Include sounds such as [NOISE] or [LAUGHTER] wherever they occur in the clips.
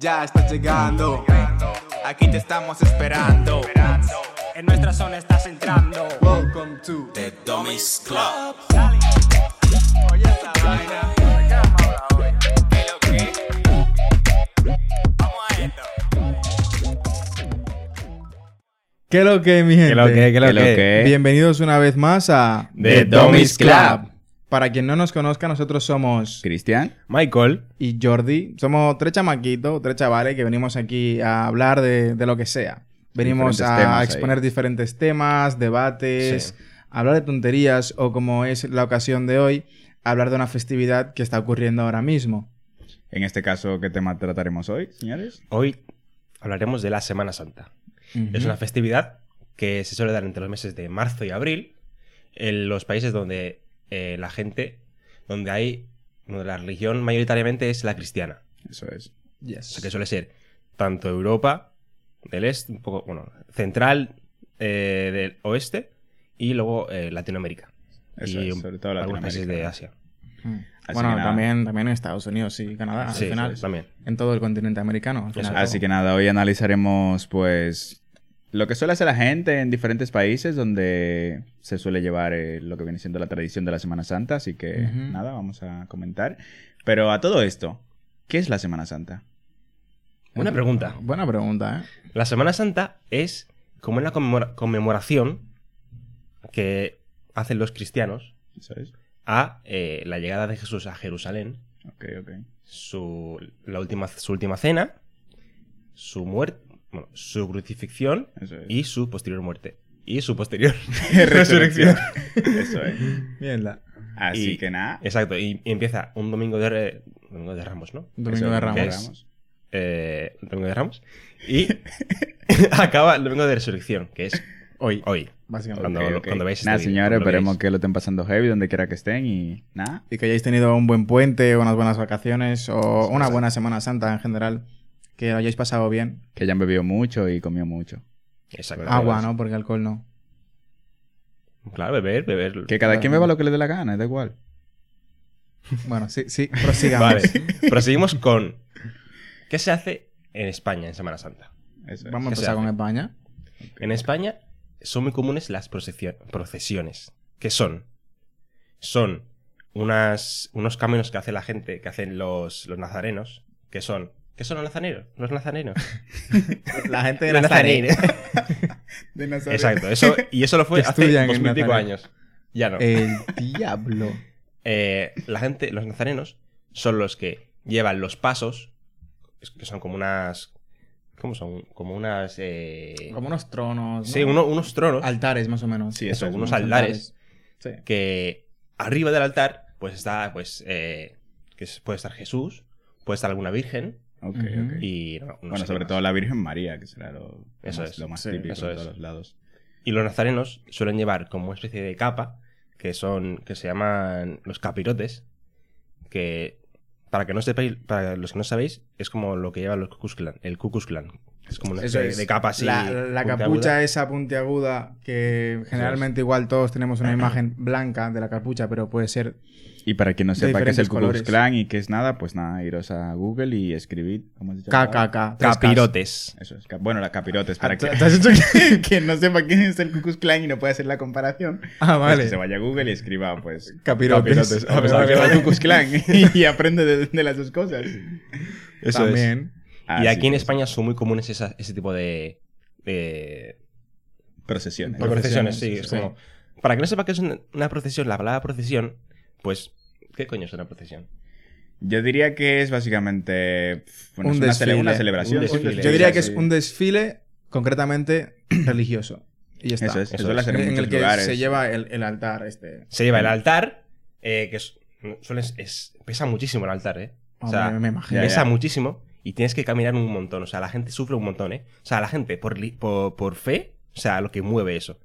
Ya estás llegando, aquí te estamos esperando. En nuestra zona estás entrando. Welcome to The Dummies Club. Oye esa vaina. ¿De qué lo que? Vamos a esto. ¿Qué lo que, mi gente? ¿Qué lo que, qué lo ¿Qué lo que? que? Bienvenidos una vez más a The Dummies Club. Para quien no nos conozca, nosotros somos Cristian. Michael. y Jordi. Somos tres chamaquitos, tres chavales que venimos aquí a hablar de, de lo que sea. Venimos a ahí. exponer diferentes temas, debates, Sí. hablar de tonterías o como es la ocasión de hoy, hablar de una festividad que está ocurriendo ahora mismo. En este caso, ¿qué tema trataremos hoy, señores? Hoy hablaremos de la Semana Santa. Es una festividad que se suele dar entre los meses de marzo y abril en los países donde eh, la gente, donde hay, donde la religión mayoritariamente es la cristiana. Eso es. O sea, que suele ser tanto Europa del este, un poco, bueno, central eh, del oeste y luego eh, Latinoamérica. Eso y es, sobre todo algunos países de. Asia. Mm. Así Bueno, también, también en Estados Unidos y Canadá, sí, al final. también. En todo el continente americano. al final. Así que nada, hoy analizaremos, pues, lo que suele hacer la gente en diferentes países donde se suele llevar eh, lo que viene siendo la tradición de la Semana Santa. Así que nada, vamos a comentar. Pero a todo esto, ¿qué es la Semana Santa? Una pregunta. Buena pregunta, ¿eh? La Semana Santa es como una conmemora- conmemoración que hacen los cristianos a eh, la llegada de Jesús a Jerusalén, Ok, ok. su, la última, su última cena, su muerte, bueno, su crucifixión es. y su posterior muerte. Y su posterior [LAUGHS] [LAUGHS] Resurrección. Eso es. Mierda. Así Y- que nada. Exacto, y, y empieza un domingo de, re- domingo de Ramos, ¿no? Domingo Eso, de Ramos. Eh, domingo de Ramos. [LAUGHS] Y acaba el domingo de resurrección, que es Hoy, hoy. básicamente. Cuando- Ok, ok. cuando veáis este Nada, señores, esperemos que lo estén pasando heavy donde quiera que estén y nada. Y que hayáis tenido un buen puente, unas buenas vacaciones o una buena Semana Santa en general. Que lo hayáis pasado bien. Que hayan bebido mucho y comido mucho. Exacto. Agua, ¿no? Porque alcohol no. Claro, beber, beber. Que cada Claro. quien beba lo que le dé la gana, da igual. [LAUGHS] Bueno, sí, sí, prosigamos. Vale. Proseguimos con. ¿Qué se hace en España en Semana Santa? Eso es. Vamos a ¿Qué se empezar con? España. En España son muy comunes las procesio- procesiones. ¿Qué son? Son unas, unos caminos que hace la gente, que hacen los, los nazarenos, que son. ¿Qué son los nazarenos? Los nazarenos. [LAUGHS] La gente de Nazaret. nazarenos. [LAUGHS] De Nazaret. Exacto. Eso, y eso lo fue hace dos mil pico años. Ya no. El diablo. [LAUGHS] Eh, la gente, los nazarenos, son los que llevan los pasos, que son como unas. ¿Cómo son? Como unas. eh, Como unos tronos. ¿no? Sí, uno- unos tronos. Altares, más o menos. Sí, eso, eso es, unos altares. Sí. Que arriba del altar, pues está, pues. eh, que puede estar Jesús, puede estar alguna virgen Y. no- no bueno, sé sobre todo la Virgen María, que será lo, Eso más, es. lo más Sí, típico eso de es. todos los lados. Y los nazarenos suelen llevar como una especie de capa, que son. que se llaman los capirotes, que. Para que no sepáis, para los que no sabéis, es como lo que llevan los Ku Klux Klan, el Ku Klux Klan. Es como una especie es. de capa así. La, la capucha esa puntiaguda que generalmente igual todos tenemos una [CLEARS THROAT] imagen blanca de la capucha, pero puede ser... Y para quien no sepa qué es el Ku Klux. Klan y qué es nada, pues nada, iros a Google y escribid. ¿Cómo has dicho? la palabra? KKK. Capirotes. Eso es. Bueno, la capirotes, para Ah, que, ¿te has hecho [LAUGHS] que- quien no sepa quién es el Ku Klux Klan y no puede hacer la comparación, Ah, pues vale. que se vaya a Google y escriba, pues, Capirotes. A pesar que Vale, es el vale. Ku Klux Klan [LAUGHS] y aprende de, de las dos cosas. Eso es. También. y aquí en España son muy comunes esa- ese tipo de. de Procesiones. procesiones, sí. Es sí. como. Para que no sepa qué es una procesión, la palabra procesión, pues. ¿Qué coño es una procesión? Yo diría que es básicamente bueno, Un es una, cele- desfile. una celebración. Un desfile. Yo diría que es un desfile concretamente [CLEARS THROAT] religioso. Y ya está. Eso es, eso Eso suele es. en, en el muchos que lugares. se lleva el, el altar este. Se lleva el altar, eh, que es, suele- es- pesa muchísimo el altar, ¿eh? O sea, Hombre, me imagino. Pesa ya. muchísimo y tienes que caminar un montón. O sea, la gente sufre un montón, ¿eh? O sea, la gente, por, li- por, por fe, o sea, lo que mueve eso.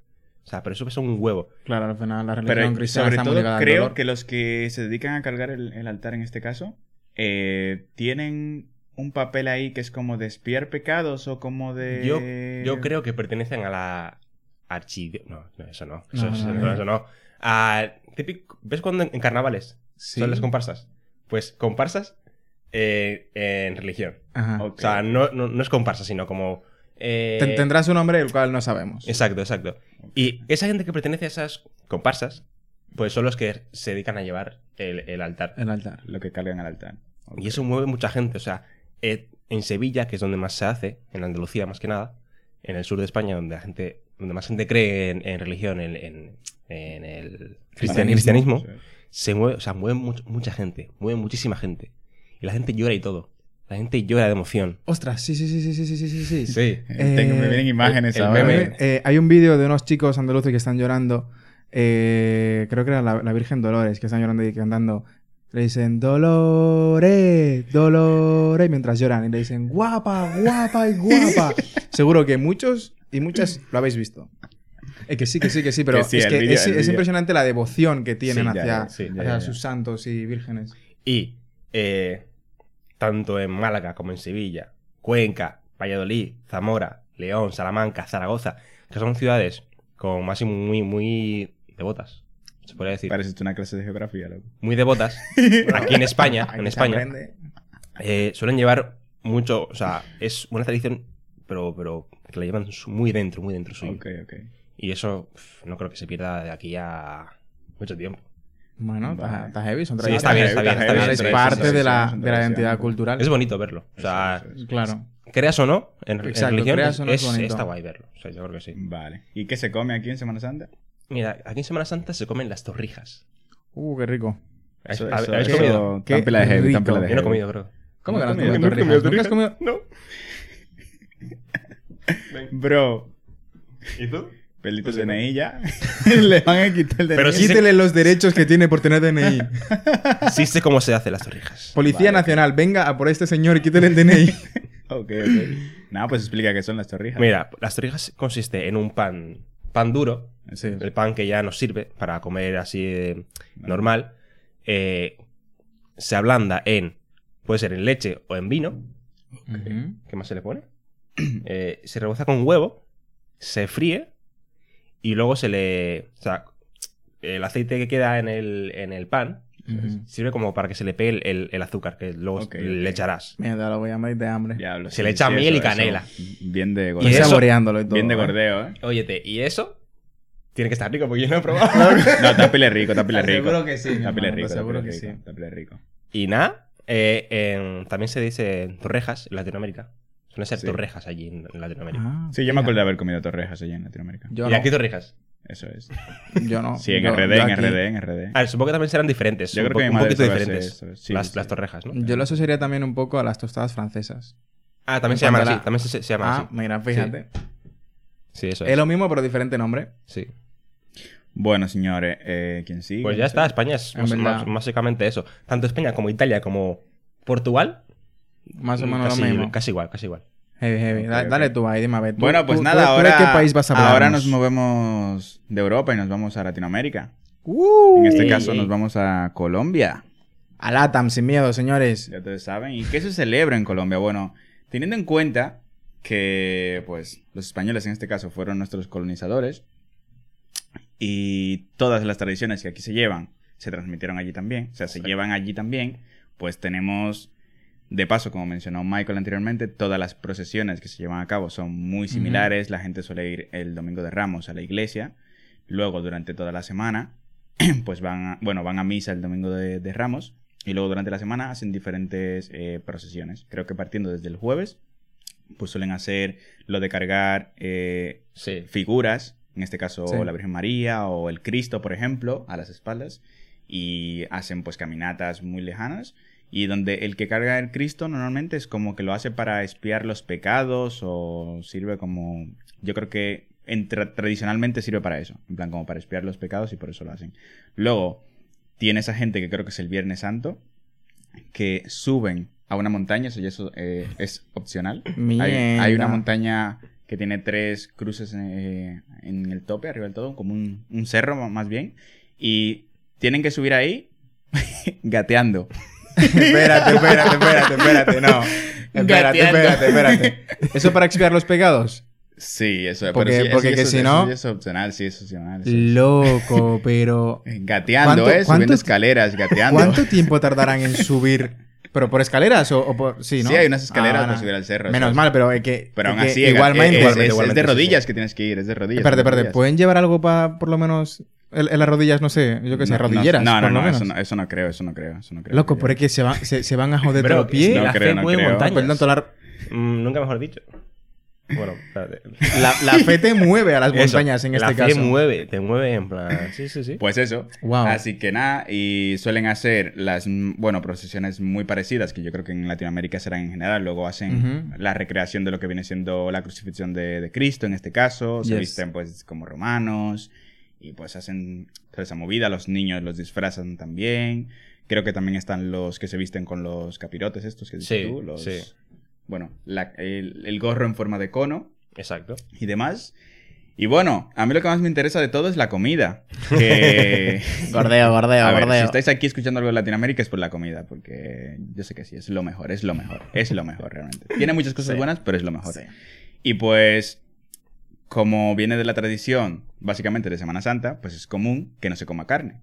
O sea, pero eso pesa un huevo. Claro, al final la religión Pero cristiana sobre está muy todo creo dolor. que los que se dedican a cargar el, el altar en este caso eh, tienen un papel ahí que es como de espiar pecados o como de... Yo, yo creo que pertenecen a la archidio... No, no, eso no. Eso, No, eso no, no, no. eso no. A- típico- ¿Ves cuando en, en carnavales Sí. son las comparsas? Pues comparsas eh, en religión. Ajá. O sea, no, no, no es comparsa, sino como. eh, Ten- Tendrás un nombre el cual no sabemos. Exacto, exacto. Y esa gente que pertenece a esas comparsas, pues son los que se dedican a llevar el, el altar. El altar. Lo que cargan al altar. Y eso mueve mucha gente. O sea, eh, en Sevilla, que es donde más se hace, en Andalucía más que nada, en el sur de España, donde la gente, donde más gente cree en, en religión, en, en- en el cristian- cristianismo, Sí. se mueve, o sea, mueve much- mucha gente, mueve muchísima gente. Y la gente llora y todo. La gente llora de emoción. Ostras, sí, sí, sí, sí, sí, sí, sí, sí, sí. Eh, tengo- me Eh, vienen imágenes el ahora. meme. Eh, hay un vídeo de unos chicos andaluces que están llorando. eh, creo que era la, la Virgen Dolores, que están llorando y cantando. Le dicen Dolores, Dolores, mientras lloran. Y le dicen guapa, guapa y guapa. [LAUGHS] Seguro que muchos y muchas lo habéis visto. Eh, que sí, que sí, que sí, pero Que sí, es que es, es impresionante la devoción que tienen Sí, hacia, ya, sí, ya, hacia ya, ya. sus santos y vírgenes. Y eh, tanto en Málaga como en Sevilla, Cuenca, Valladolid, Zamora, León, Salamanca, Zaragoza, que son ciudades con más y muy, muy devotas. Se podría decir. Pareces una clase de geografía, loco. Muy devotas. [LAUGHS] Aquí en España, en España, eh, suelen llevar mucho. O sea, es una tradición, pero, pero que la llevan muy dentro, muy dentro suyo. Ok, ok. Y eso pf, no creo que se pierda de aquí a mucho tiempo. Bueno, está, heavy, son Sí, está bien, está bien, está es parte de la, de la identidad cultural. Es bonito verlo. O sea. Claro. creas o no, en, en Exacto, religión creas o no es es- bonito. está guay verlo. O sea, yo creo que sí. Vale. ¿Y qué se come aquí en Semana Santa? Mira, aquí en Semana Santa se comen las torrijas. Uh, qué rico. ¿Habéis, Eso- eso- habéis eso- comido? Qué tan de heavy, tan Yo no he heavy. comido, creo. ¿Cómo que No no has comido no he ¿Nunca has comido? No. Bro, ¿Y tú? Pelito DNI ya. [LAUGHS] Le van a quitar el DNI. Pero sí Quítele los derechos que tiene por tener DNI. [LAUGHS] Sí sé cómo se hacen las torrijas. Policía Vale, Nacional, venga a por este señor y quítele el DNI. [LAUGHS] Ok, ok. Nada, pues explica qué son las torrijas. Mira, las torrijas consiste en un pan, pan duro, Sí. el pan que ya nos sirve para comer así normal. eh, se ablanda en, puede ser en leche o en vino. ¿Qué más se le pone? [CLEARS THROAT] Eh, se reboza con huevo, se fríe y luego se le... O sea, el aceite que queda en el, en el pan Ujú. sirve como para que se le pegue el, el- el azúcar, que luego le echarás. Mierda, lo voy a morir de hambre. Diablo, Se le echa miel y eso- canela. Bien de Y gordeo. eso- saboreándolo y todo. Bien de ¿eh? gordeo, ¿eh? Óyete, ¿y eso? Tiene que estar rico porque yo no he probado. [LAUGHS] No, tapile rico, tapile rico. Seguro que sí, hermano, rico, seguro que rico, sí. tapile rico. y nada, eh, también se dice torrejas en Latinoamérica. Suelen ser Sí. torrejas allí en, Latinoamérica. Ah, Sí, yo me acuerdo de haber comido torrejas allí en Latinoamérica. Yo ¿Y no. aquí torrijas? Eso es. Yo no. Sí, en Yo- RD, yo en aquí- RD, en RD. A ver, supongo que también serán diferentes. Yo un creo que un poquito diferentes. eso, sí, las, sí, las sí. torrejas, ¿no? Yo lo asociaría también un poco a las tostadas francesas. Ah, también En se llaman así. También se, se llaman Ah, así. mira, fíjate. Sí, eso Es es. lo mismo, pero diferente nombre. Sí. Bueno, señores, eh, ¿quién sigue? Pues ya está, España es básicamente eso. Tanto España como Italia como Portugal. Más o menos casi, lo mismo. Casi igual, casi igual. Heavy, heavy. Da-. Dale tú ahí, dime a ver. ¿tú- Bueno, pues tú- nada, tú- ahora, ¿De qué país vas a ahora nos movemos de Europa y nos vamos a Latinoamérica. Uh, En este ey, caso ey. nos vamos a Colombia. A LATAM, sin miedo, señores. Ya ustedes saben. ¿Y qué se celebra en Colombia? Bueno, teniendo en cuenta que, pues, los españoles en este caso fueron nuestros colonizadores y todas las tradiciones que aquí se llevan se transmitieron allí también, o sea, se llevan allí también, pues tenemos, de paso, como mencionó Michael anteriormente, todas las procesiones que se llevan a cabo son muy similares, la gente suele ir el domingo de Ramos a la iglesia, luego durante toda la semana, [CLEARS THROAT] pues van a, bueno, van a misa el domingo de, de Ramos y luego durante la semana hacen diferentes eh, procesiones. Creo que partiendo desde el jueves, pues suelen hacer lo de cargar eh, Sí. figuras, en este caso Sí. la Virgen María o el Cristo, por ejemplo, a las espaldas y hacen pues caminatas muy lejanas y donde el que carga el Cristo normalmente es como que lo hace para espiar los pecados o sirve como yo creo que en tra- tradicionalmente sirve para eso, en plan como para espiar los pecados y por eso lo hacen. Luego tiene esa gente que creo que es el Viernes Santo que suben a una montaña, eso ya eso, eh, es opcional. Hay, hay una montaña que tiene tres cruces eh, en el tope, arriba del todo, como un, un cerro más bien. Y tienen que subir ahí [LAUGHS] gateando. Espérate, espérate, espérate, espérate, no. Espérate, espérate, espérate. ¿Eso para expiar los pecados? Sí, eso Porque- pero sí, porque sí, que eso- si eso no- sí es opcional, sí, es opcional. eso es- Loco, [LAUGHS] pero. Gateando, ¿Cuánto- ¿eh? cuánto- Subiendo escaleras, gateando. ¿Cuánto tiempo tardarán en subir? ¿Pero por escaleras o, o por.? Sí, ¿no? Sí, hay unas escaleras Ah, para no. subir al cerro. Menos mal, pero es que. Pero aún así, igualmente. es, es- es- es igualmente, de rodillas sí. que tienes que ir, es de rodillas. Espérate, espérate. rodillas. ¿Pueden llevar algo para, por lo menos, en, en las rodillas, no sé, yo qué sé, No, rodilleras? No, no, por lo no, menos? eso no, eso no creo, eso no creo, eso no creo. Loco, que pero es lleve. que se van, se, se van a joder Pero todo el pie. no la creo, fe no mueve creo. montañas. Perdón, toda la, Mm, nunca mejor dicho. Bueno, espérate. la, la fe te mueve a las Eso, montañas en la este fe caso. mueve, te mueve en plan. Sí, sí, sí. Pues eso. Wow. Así que nada, y suelen hacer las, mm, bueno, procesiones muy parecidas, que yo creo que en Latinoamérica serán en general. Luego hacen la recreación de lo que viene siendo la crucifixión de, de Cristo, en este caso. Se Yes. visten pues como romanos y pues hacen toda esa movida. Los niños los disfrazan también. Creo que también están los que se visten con los capirotes estos que dices Sí, tú. Los, sí. Bueno, la- el, el gorro en forma de cono Exacto. y demás. Y bueno, a mí lo que más me interesa de todo es la comida. Que... [LAUGHS] Gordeo, gordeo, A ver, gordeo. si estáis aquí escuchando algo de Latinoamérica es por la comida, porque yo sé que sí, es lo mejor, es lo mejor, es lo mejor realmente. Tiene muchas cosas Sí. buenas, pero es lo mejor. Y pues, como viene de la tradición, básicamente de Semana Santa, pues es común que no se coma carne.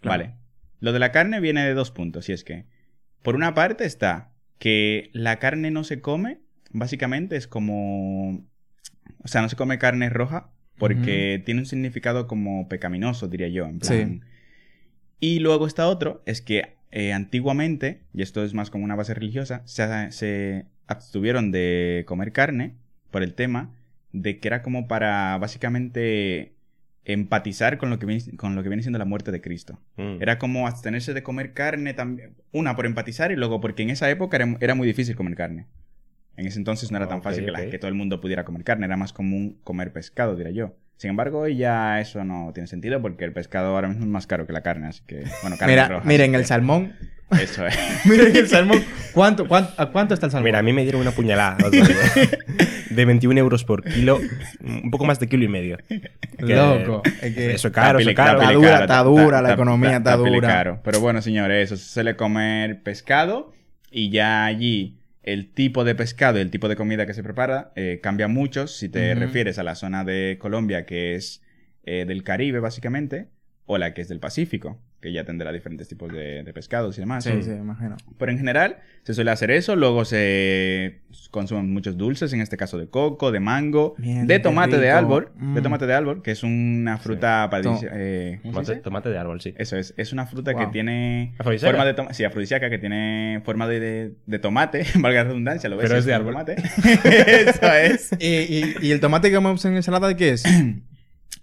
Claro. Vale. Lo de la carne viene de dos puntos, y es que, por una parte está que la carne no se come, básicamente es como... O sea, no se come carne roja porque tiene un significado como pecaminoso, diría yo. En plan, Sí. y luego está otro, es que eh, antiguamente, y esto es más como una base religiosa, se, se abstuvieron de comer carne por el tema de que era como para básicamente empatizar con lo que viene, con lo que viene siendo la muerte de Cristo. Mm. Era como abstenerse de comer carne también. Una, por empatizar y luego porque en esa época era, era muy difícil comer carne. En ese entonces no era tan fácil que, la- ok. que todo el mundo pudiera comer carne, era más común comer pescado, diría yo. Sin embargo, hoy ya eso no tiene sentido porque el pescado ahora mismo es más caro que la carne, así que, bueno, carne Mira, roja. miren el que salmón. Eso es. [LAUGHS] miren el salmón. ¿Cuánto, cuánto, ¿A cuánto está el salmón? Mira, a mí me dieron una puñalada [LAUGHS] de 21 euros por kilo, un poco más de kilo y medio. Que- Loco. Es que Eso es caro, eso es caro. Está dura, está dura, la economía está dura. caro. Pero bueno, señores, eso se suele comer pescado y ya allí el tipo de pescado y el tipo de comida que se prepara eh, cambia mucho si te refieres a la zona de Colombia que es eh, del Caribe básicamente o la que es del Pacífico, que ya tendrá diferentes tipos de, de pescados y demás. Sí, sí, imagino. Pero en general se suele hacer eso, luego se consumen muchos dulces, en este caso de coco, de mango, de tomate de árbol, de Mm. tomate de árbol, que es una fruta paradisi- eh, ¿cómo se Tomate, de árbol, sí. Eso es, es una fruta que tiene ¿Afrodisíaca? forma de tomate, sí, afrodisíaca, que tiene forma de, de- de tomate, [LAUGHS] valga la redundancia, lo ves. Pero Sí, es de árbol. Tomate. [LAUGHS] eso es. [LAUGHS] ¿Y, y, y el tomate que comemos en ensalada de qué es? [CLEARS THROAT]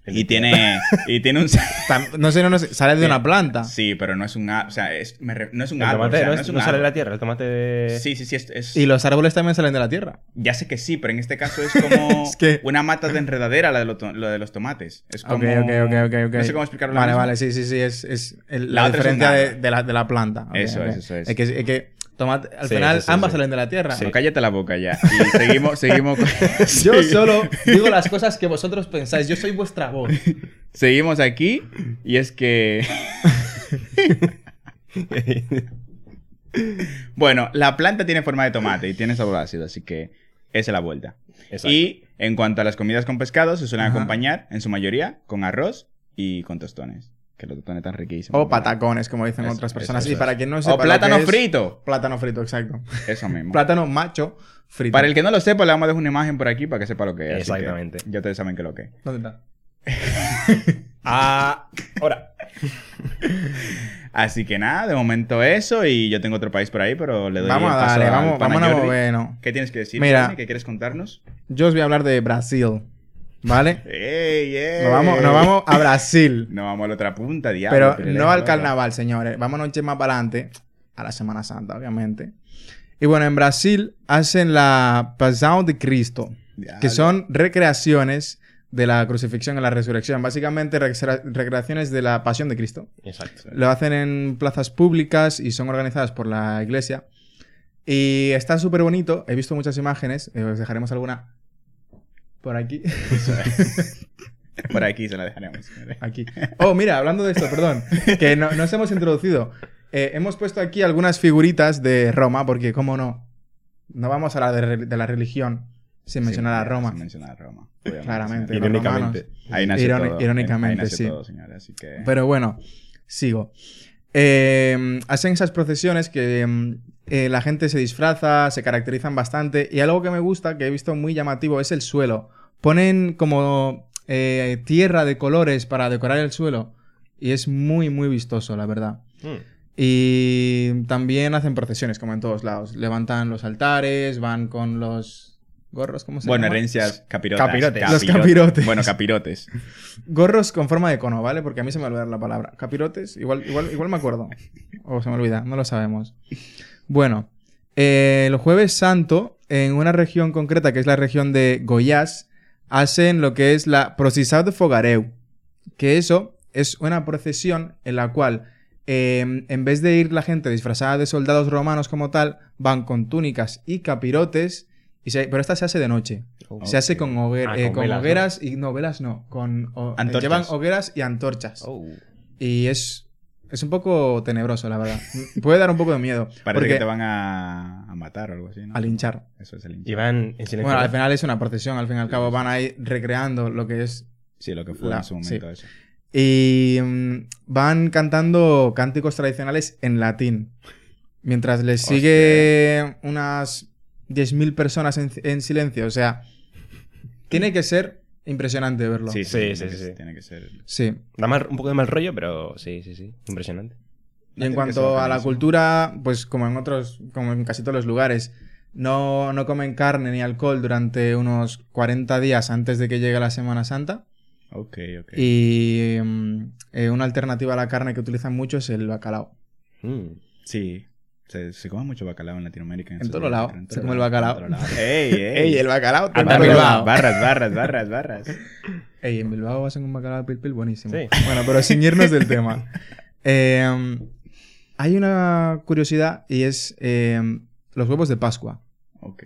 Y tiene, [LAUGHS] y tiene un... [LAUGHS] No sé, no, no sé. Sale de una planta. Sí, pero no es un, o sea, es, me re- no es un El árbol, tomate o sea, no, no es- un no sale de árbol. la tierra, el tomate de... Sí, sí, sí, es- es... Y los árboles también salen de la tierra. Ya sé que sí, pero en este caso es [LAUGHS] como Es que- una mata de enredadera la de, lo, lo de los tomates. Es como... Ok, ok, ok, ok, ok. No sé cómo explicarlo. Vale, vale, sí, sí, sí. Es, es el- La la, diferencia de, árbol. de la, de la planta. Eso es, eso es. Es que, es que tomate, al Sí, final sí, sí, ambas sí. salen de la tierra. No, cállate la boca ya. Y seguimos, seguimos, con- [LAUGHS] Yo Sí. solo digo las cosas que vosotros pensáis. Yo soy vuestra voz. Seguimos aquí y es que... [LAUGHS] bueno, la planta tiene forma de tomate y tiene sabor ácido, así que esa es la vuelta. Exacto. Y en cuanto a las comidas con pescado, se suelen Ajá. acompañar, en su mayoría, con arroz y con tostones. Que los tostones están riquísimos. O patacones, como dicen Eso, otras personas. eso y para quien no O sepa. lo plátano que es- frito. Plátano frito, exacto. Eso mismo. [LAUGHS] Plátano macho frito. Para el que no lo sepa, le vamos a dejar una imagen por aquí para que sepa lo que es. así que Exactamente. Ya ustedes saben qué es lo que es. ¿Dónde está? [LAUGHS] Ah, ahora. Así que nada, de momento eso. Y yo tengo otro país por ahí, pero le doy Vamos el a paso darle, al vamos, vamos a movernos. ¿Qué tienes que decir? Mira. ¿Qué quieres contarnos? Yo os voy a hablar de Brasil. ¿Vale? ¡Ey, ey! Nos vamos, nos vamos a Brasil. [LAUGHS] No vamos a la otra punta, diablo. Pero pero no al carnaval, señores. Vámonos un más para adelante. A la Semana Santa, obviamente. Y bueno, en Brasil hacen la Pasão de Cristo. Diablo. Que son recreaciones de la crucifixión y la resurrección. Básicamente recre- recreaciones de la pasión de Cristo. Exacto. Lo hacen en plazas públicas y son organizadas por la iglesia. Y está súper bonito. He visto muchas imágenes. Eh, os dejaremos alguna por aquí. [LAUGHS] Por aquí se la dejaremos. Aquí. Oh, mira, hablando de esto, perdón. Que no, nos hemos introducido. Eh, hemos puesto aquí algunas figuritas de Roma, porque, ¿cómo no? No vamos a hablar de, la religión Sin mencionar a Roma. Sin mencionar a Roma. obviamente, Claramente. Irónicamente. Ahí todo. irónicamente, Ahí sí. todo, señores, así que... Pero bueno, sigo. Eh, hacen esas procesiones que mm, eh, la gente se disfraza, se caracterizan bastante. Y algo que me gusta, que he visto muy llamativo, es el suelo. Ponen como eh, tierra de colores para decorar el suelo. Y es muy, muy vistoso, la verdad. Mm. Y también hacen procesiones, como en todos lados. Levantan los altares, van con los gorros, ¿cómo se Bueno, llama? herencias capirotas. Capirotes. Los capirotes. Bueno, capirotes. Gorros con forma de cono, ¿vale? Porque a mí se me olvida la palabra. Capirotes, igual, igual, igual me acuerdo. O se me olvida, no lo sabemos. Bueno, eh, el jueves santo, en una región concreta, que es la región de Goiás, hacen lo que es la Procissao de Fogareu. Que eso es una procesión en la cual, eh, en vez de ir la gente disfrazada de soldados romanos como tal, van con túnicas y capirotes. Y se- pero esta se hace de noche. Se hace con, hoguer- Ah, eh, con con velas, ¿no? hogueras y no velas no, con o- Antorchas. llevan hogueras y antorchas. Oh. Y es es un poco tenebroso, la verdad. Puede dar un poco de miedo. Parece porque que te van a, a matar o algo así, ¿no? a linchar. Eso es el hinchar. Y van en silencio. Bueno, al final es una procesión, al fin y al cabo van ahí recreando lo que es Sí, lo que fue La- en su momento eso. Y mm, van cantando cánticos tradicionales en latín. Mientras les Hostia. sigue unas 10.000 personas en, en silencio. O sea, tiene que ser impresionante verlo. Sí, Sí, sí, sí, tiene que- sí, sí. Tiene que ser... Sí. Da mal- un poco de mal rollo, pero sí, sí, sí. Impresionante. Y en cuanto a la cultura, pues como en otros, como en casi todos los lugares, no, no comen carne ni alcohol durante unos 40 días antes de que llegue la Semana Santa. Ok, ok. Y mm, eh, una alternativa a la carne que utilizan mucho es el bacalao. Mm. Sí. Se, se come mucho bacalao en Latinoamérica. En esos todo días, lado pero en se come el bacalao. en. [LAUGHS] ¡Ey, ey! ¡Ey, el bacalao! En también Bilbao! Barras, barras, barras, barras. [LAUGHS] Ey, en Bilbao hacen un bacalao pil pil buenísimo. Sí. Bueno, pero sin irnos del tema. [LAUGHS] Eh, hay una curiosidad y es eh, los huevos de Pascua.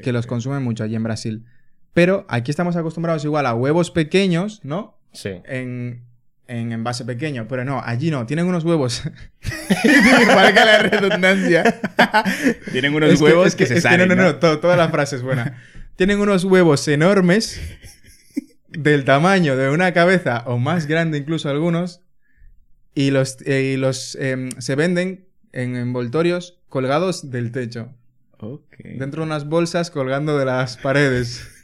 Que los consumen mucho allí en Brasil. Pero aquí estamos acostumbrados igual a huevos pequeños, ¿no? Sí. En, en envase pequeño. Pero no, allí no. Tienen unos huevos. [LAUGHS] Valga la redundancia. [LAUGHS] Tienen unos Es que- huevos es que, se salen, no, no, ¿no? no. to- toda la frase es buena. Tienen unos huevos enormes. Del tamaño de una cabeza o más grande incluso algunos. Y los, eh, y los em, se venden en envoltorios colgados del techo. Ok. Dentro de unas bolsas colgando de las paredes. [LAUGHS]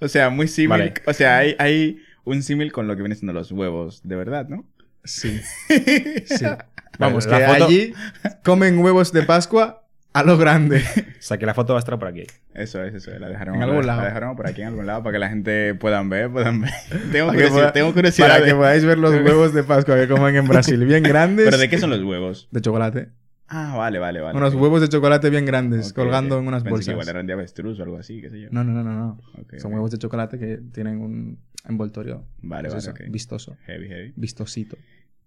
O sea, muy símil. Vale. O sea, hay, hay un símil con lo que vienen siendo los huevos, de verdad, ¿no? Sí. [LAUGHS] Sí. Vamos, la que foto- allí [LAUGHS] comen huevos de Pascua a lo grande. O sea, que la foto va a estar por aquí. Eso es, eso es. La dejaremos, En algún la, lado. la dejaremos por aquí en algún lado para que la gente puedan ver, puedan ver. [LAUGHS] tengo, curiosidad, pueda- tengo curiosidad. Para de- que podáis ver los huevos de Pascua que comen en Brasil. Bien grandes. ¿Pero de qué son los huevos? De chocolate. Ah, vale, vale, vale. Unos huevos de chocolate bien grandes, colgando en unas Pensé bolsas. que igual eran de avestruz o algo así, qué sé yo. No, no, no, no. no. Son huevos de chocolate que tienen un envoltorio. Vale, pues vale, eso. Vistoso. Heavy, heavy. Vistosito.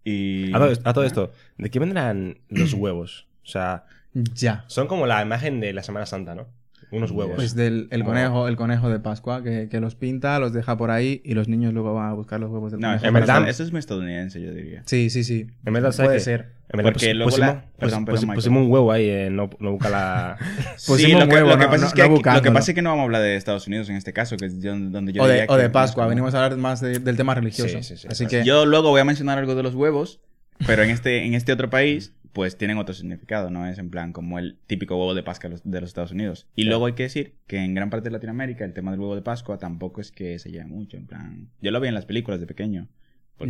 Y... A todo, a todo esto, ¿de qué vendrán los [CLEARS THROAT] huevos? O sea, Ya. son como la imagen de la Semana Santa, ¿no? Unos huevos. Pues del el conejo, el conejo de Pascua, que, que los pinta, los deja por ahí y los niños luego van a buscar los huevos del No, conejo. En verdad- eso es muy estadounidense, yo diría. Sí, sí, sí. en verdad, ¿sabes Puede ser. En verdad, Porque pus- luego pusimos, la- perdón, pus- perdón, pus- Michael. pusimos un huevo ahí en no, no busca la... [LAUGHS] Pusimos sí, lo que, huevo, lo que pasa no- es que no aquí- lo que pasa es que no vamos a hablar de Estados Unidos en este caso, que es donde yo O de, o que de Pascua, como- venimos a hablar más de- del tema religioso. Sí, sí, sí. Así que Yo luego voy a mencionar algo de los huevos, pero en este, en este otro país, pues tienen otro significado, ¿no? Es en plan como el típico huevo de Pascua de los- Estados Unidos. Y luego hay que decir que en gran parte de Latinoamérica el tema del huevo de Pascua tampoco es que se lleve mucho, en plan... Yo lo vi en las películas de pequeño.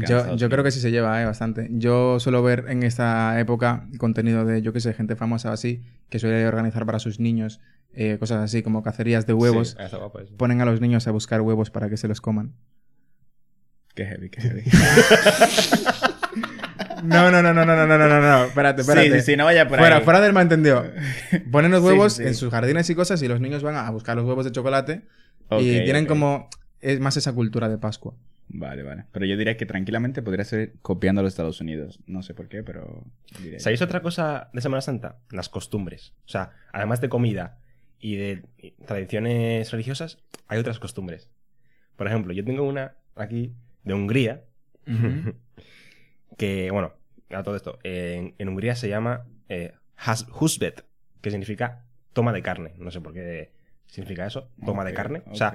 yo, yo creo que sí se lleva eh, bastante. Yo suelo ver en esta época contenido de, yo qué sé, gente famosa o así, que suele organizar para sus niños eh, cosas así como cacerías de huevos. Sí. Ponen a los niños a buscar huevos para que se los coman. Qué heavy, qué heavy. [LAUGHS] No, no, no, no, no, no, no, no, no, no. Espérate, espérate. sí, sí, sí, no vaya por fuera, ahí. fuera del malentendido. Ponen los Sí, huevos sí. en sus jardines y cosas y los niños van a buscar los huevos de chocolate Ok, y tienen ok. como... Es más esa cultura de Pascua. Vale, vale. Pero yo diría que tranquilamente podría ser copiando a los Estados Unidos. No sé por qué, pero... diré- ¿Sabéis otra cosa de Semana Santa? Las costumbres. O sea, además de comida y de tradiciones religiosas, hay otras costumbres. Por ejemplo, yo tengo una aquí de Hungría, [LAUGHS] que, bueno, a todo esto, en, en Hungría se llama eh, has- husbet, que significa toma de carne. No sé por qué significa eso, toma de carne. o sea,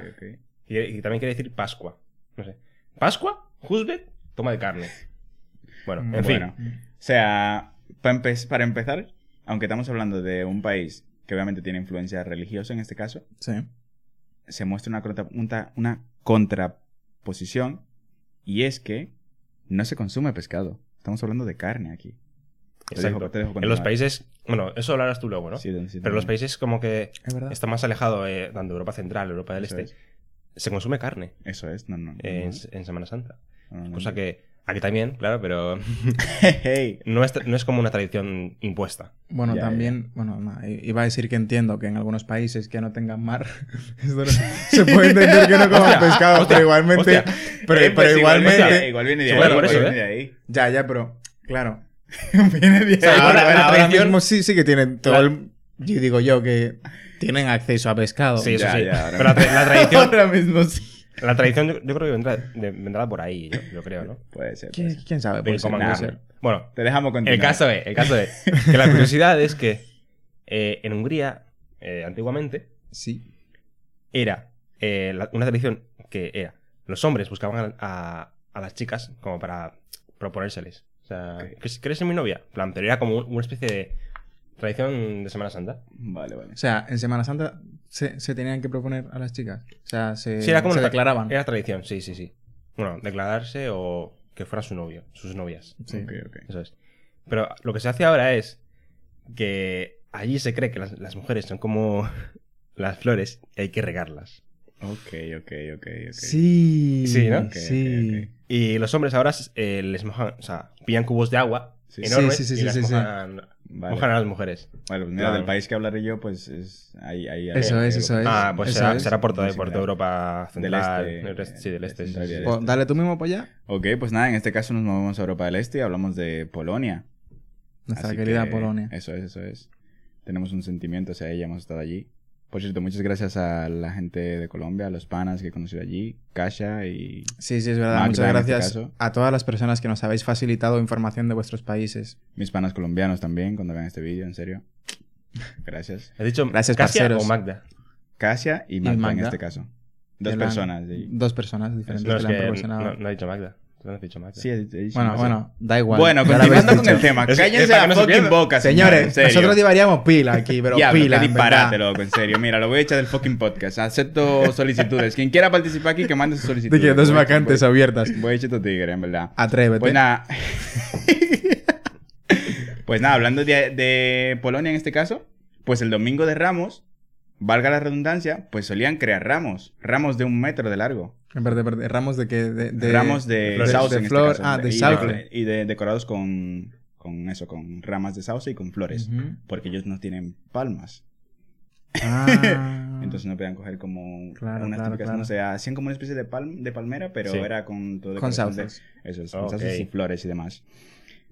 y, y también quiere decir Pascua. No sé. ¿Pascua? ¿Husbet? Toma de carne. Bueno, en fin. O sea, empe- para empezar, aunque estamos hablando de un país que obviamente tiene influencia religiosa en este caso, Sí. se muestra una, contra- una, una contraposición y es que no se consume pescado. Estamos hablando de carne aquí. Te dejo- te dejo en los países. Bueno, eso lo harás tú luego, ¿no? Sí, sí, Pero los países como que Es está más alejado, eh, tanto Europa Central, Europa del Eso Este, se consume carne Eso es, no, no. no, en, no. en Semana Santa. No. Cosa que aquí también, claro, pero [LAUGHS] Hey. no es, no es como una tradición impuesta. Bueno, Ya, también, bueno, no, iba a decir que entiendo que en algunos países que no tengan mar, [LAUGHS] no- [LAUGHS] se puede entender que no coman pescado, hostia, pero igualmente, hostia. pero, Eh, pues pero igualmente, de- igual viene de ahí. Bueno, por igual eso, viene ¿eh? de ahí. ya, ya, pero, claro. Viene de ahí. sea, ahora, tradición- mismo sí, sí que tienen todo La- el, yo digo yo que tienen acceso a pescado. Sí, eso Ya, sí. pero la, tra- la tradición, Ahora mismo sí. La tradición yo, yo creo que vendrá, de- vendrá por ahí, yo, yo creo, ¿no? Puede ser. puede ¿Quién, ser. quién sabe? De Puede ser, puede. Bueno, Te dejamos continuar. el caso es, el caso es [LAUGHS] que la curiosidad es que eh, en Hungría, eh, antiguamente, Sí. era eh, la- una tradición que era los hombres buscaban a, a- a las chicas como para proponérseles. O sea. ¿quieres ser mi novia? En plan, pero era como un- una especie de tradición de Semana Santa. Vale, vale. O sea, en Semana Santa se, se tenían que proponer a las chicas. O sea, se, Sí, era como se declaraban. Era tradición, sí, sí, sí. Bueno, declararse o que fuera su novio, sus novias. Sí. Ok, ok. Eso es. Pero lo que se hace ahora es que allí se cree que las, las mujeres son como [LAUGHS] las flores y hay que regarlas. Ok, ok, ok, ok. Sí. Sí, ¿no? Sí. Y los hombres ahora eh, les mojan, o sea, pillan cubos de agua Sí. enormes Sí, sí, sí, y sí, las sí, sí. mojan, Vale. mojan a las mujeres. Vale, pues mira, Claro. del país que hablaré yo, pues es ahí, ahí Eso es, eso es. Ah, pues será, es. será por toda, Muy por toda. Europa Del central. este, el resto- sí, del de este. sí, central sí, y sí. del Pues, dale tú mismo para allá. Ok, pues nada, en este caso nos movemos a Europa del Este y hablamos de Polonia. Nuestra Así querida que Polonia. Eso es, eso es. Tenemos un sentimiento hacia ella, hemos estado allí. Por cierto, muchas gracias a la gente de Colombia, a los panas que he conocido allí, Kasha y... Sí, sí, es verdad. Magda, Muchas en este gracias caso. a todas las personas que nos habéis facilitado información de vuestros países. mis panas colombianos también, cuando vean este vídeo, en serio. [LAUGHS] Gracias. ¿Has dicho Gracias, parceros. o Magda? Kasha y Magda, en Magda. este caso. Dos han- personas. sí. Dos personas diferentes No, que es le han que proporcionado. no, no ha dicho Magda. Tú no has dicho Magda. Sí, he- he dicho bueno, bueno, da igual. Bueno, Ya continuando con el tema. Es- Cállense la no fucking boca, señores. Señores, nosotros llevaríamos pila aquí, pero Diablo, pila. disparate, loco, en serio. Mira, lo voy a echar del fucking podcast. Acepto [LAUGHS] solicitudes. Quien quiera participar aquí, que mande su solicitud. De que dos vacantes voy- abiertas. Voy a echar tu tigre, en verdad. Atrévete. Pues nada. [LAUGHS] pues nada, hablando de, de Polonia en este caso, pues el domingo de Ramos, valga la redundancia, pues solían crear ramos. Ramos de un metro de largo. En verdad, en verdad, ramos de que. De, de- ramos de, flores. sauce de en este flor- caso. ah, de y sauce. y de decorados con, con eso, con ramas de sauce y con flores. Ujú. Porque ellos no tienen palmas. Ah. [LAUGHS] Entonces no podían coger como Claro, unas claro, típicas, claro. no sé, hacían como una especie de, palm, de palmera, pero Sí. era con todo Con de- sauces. Eso es, con Ok. sauces y flores y demás.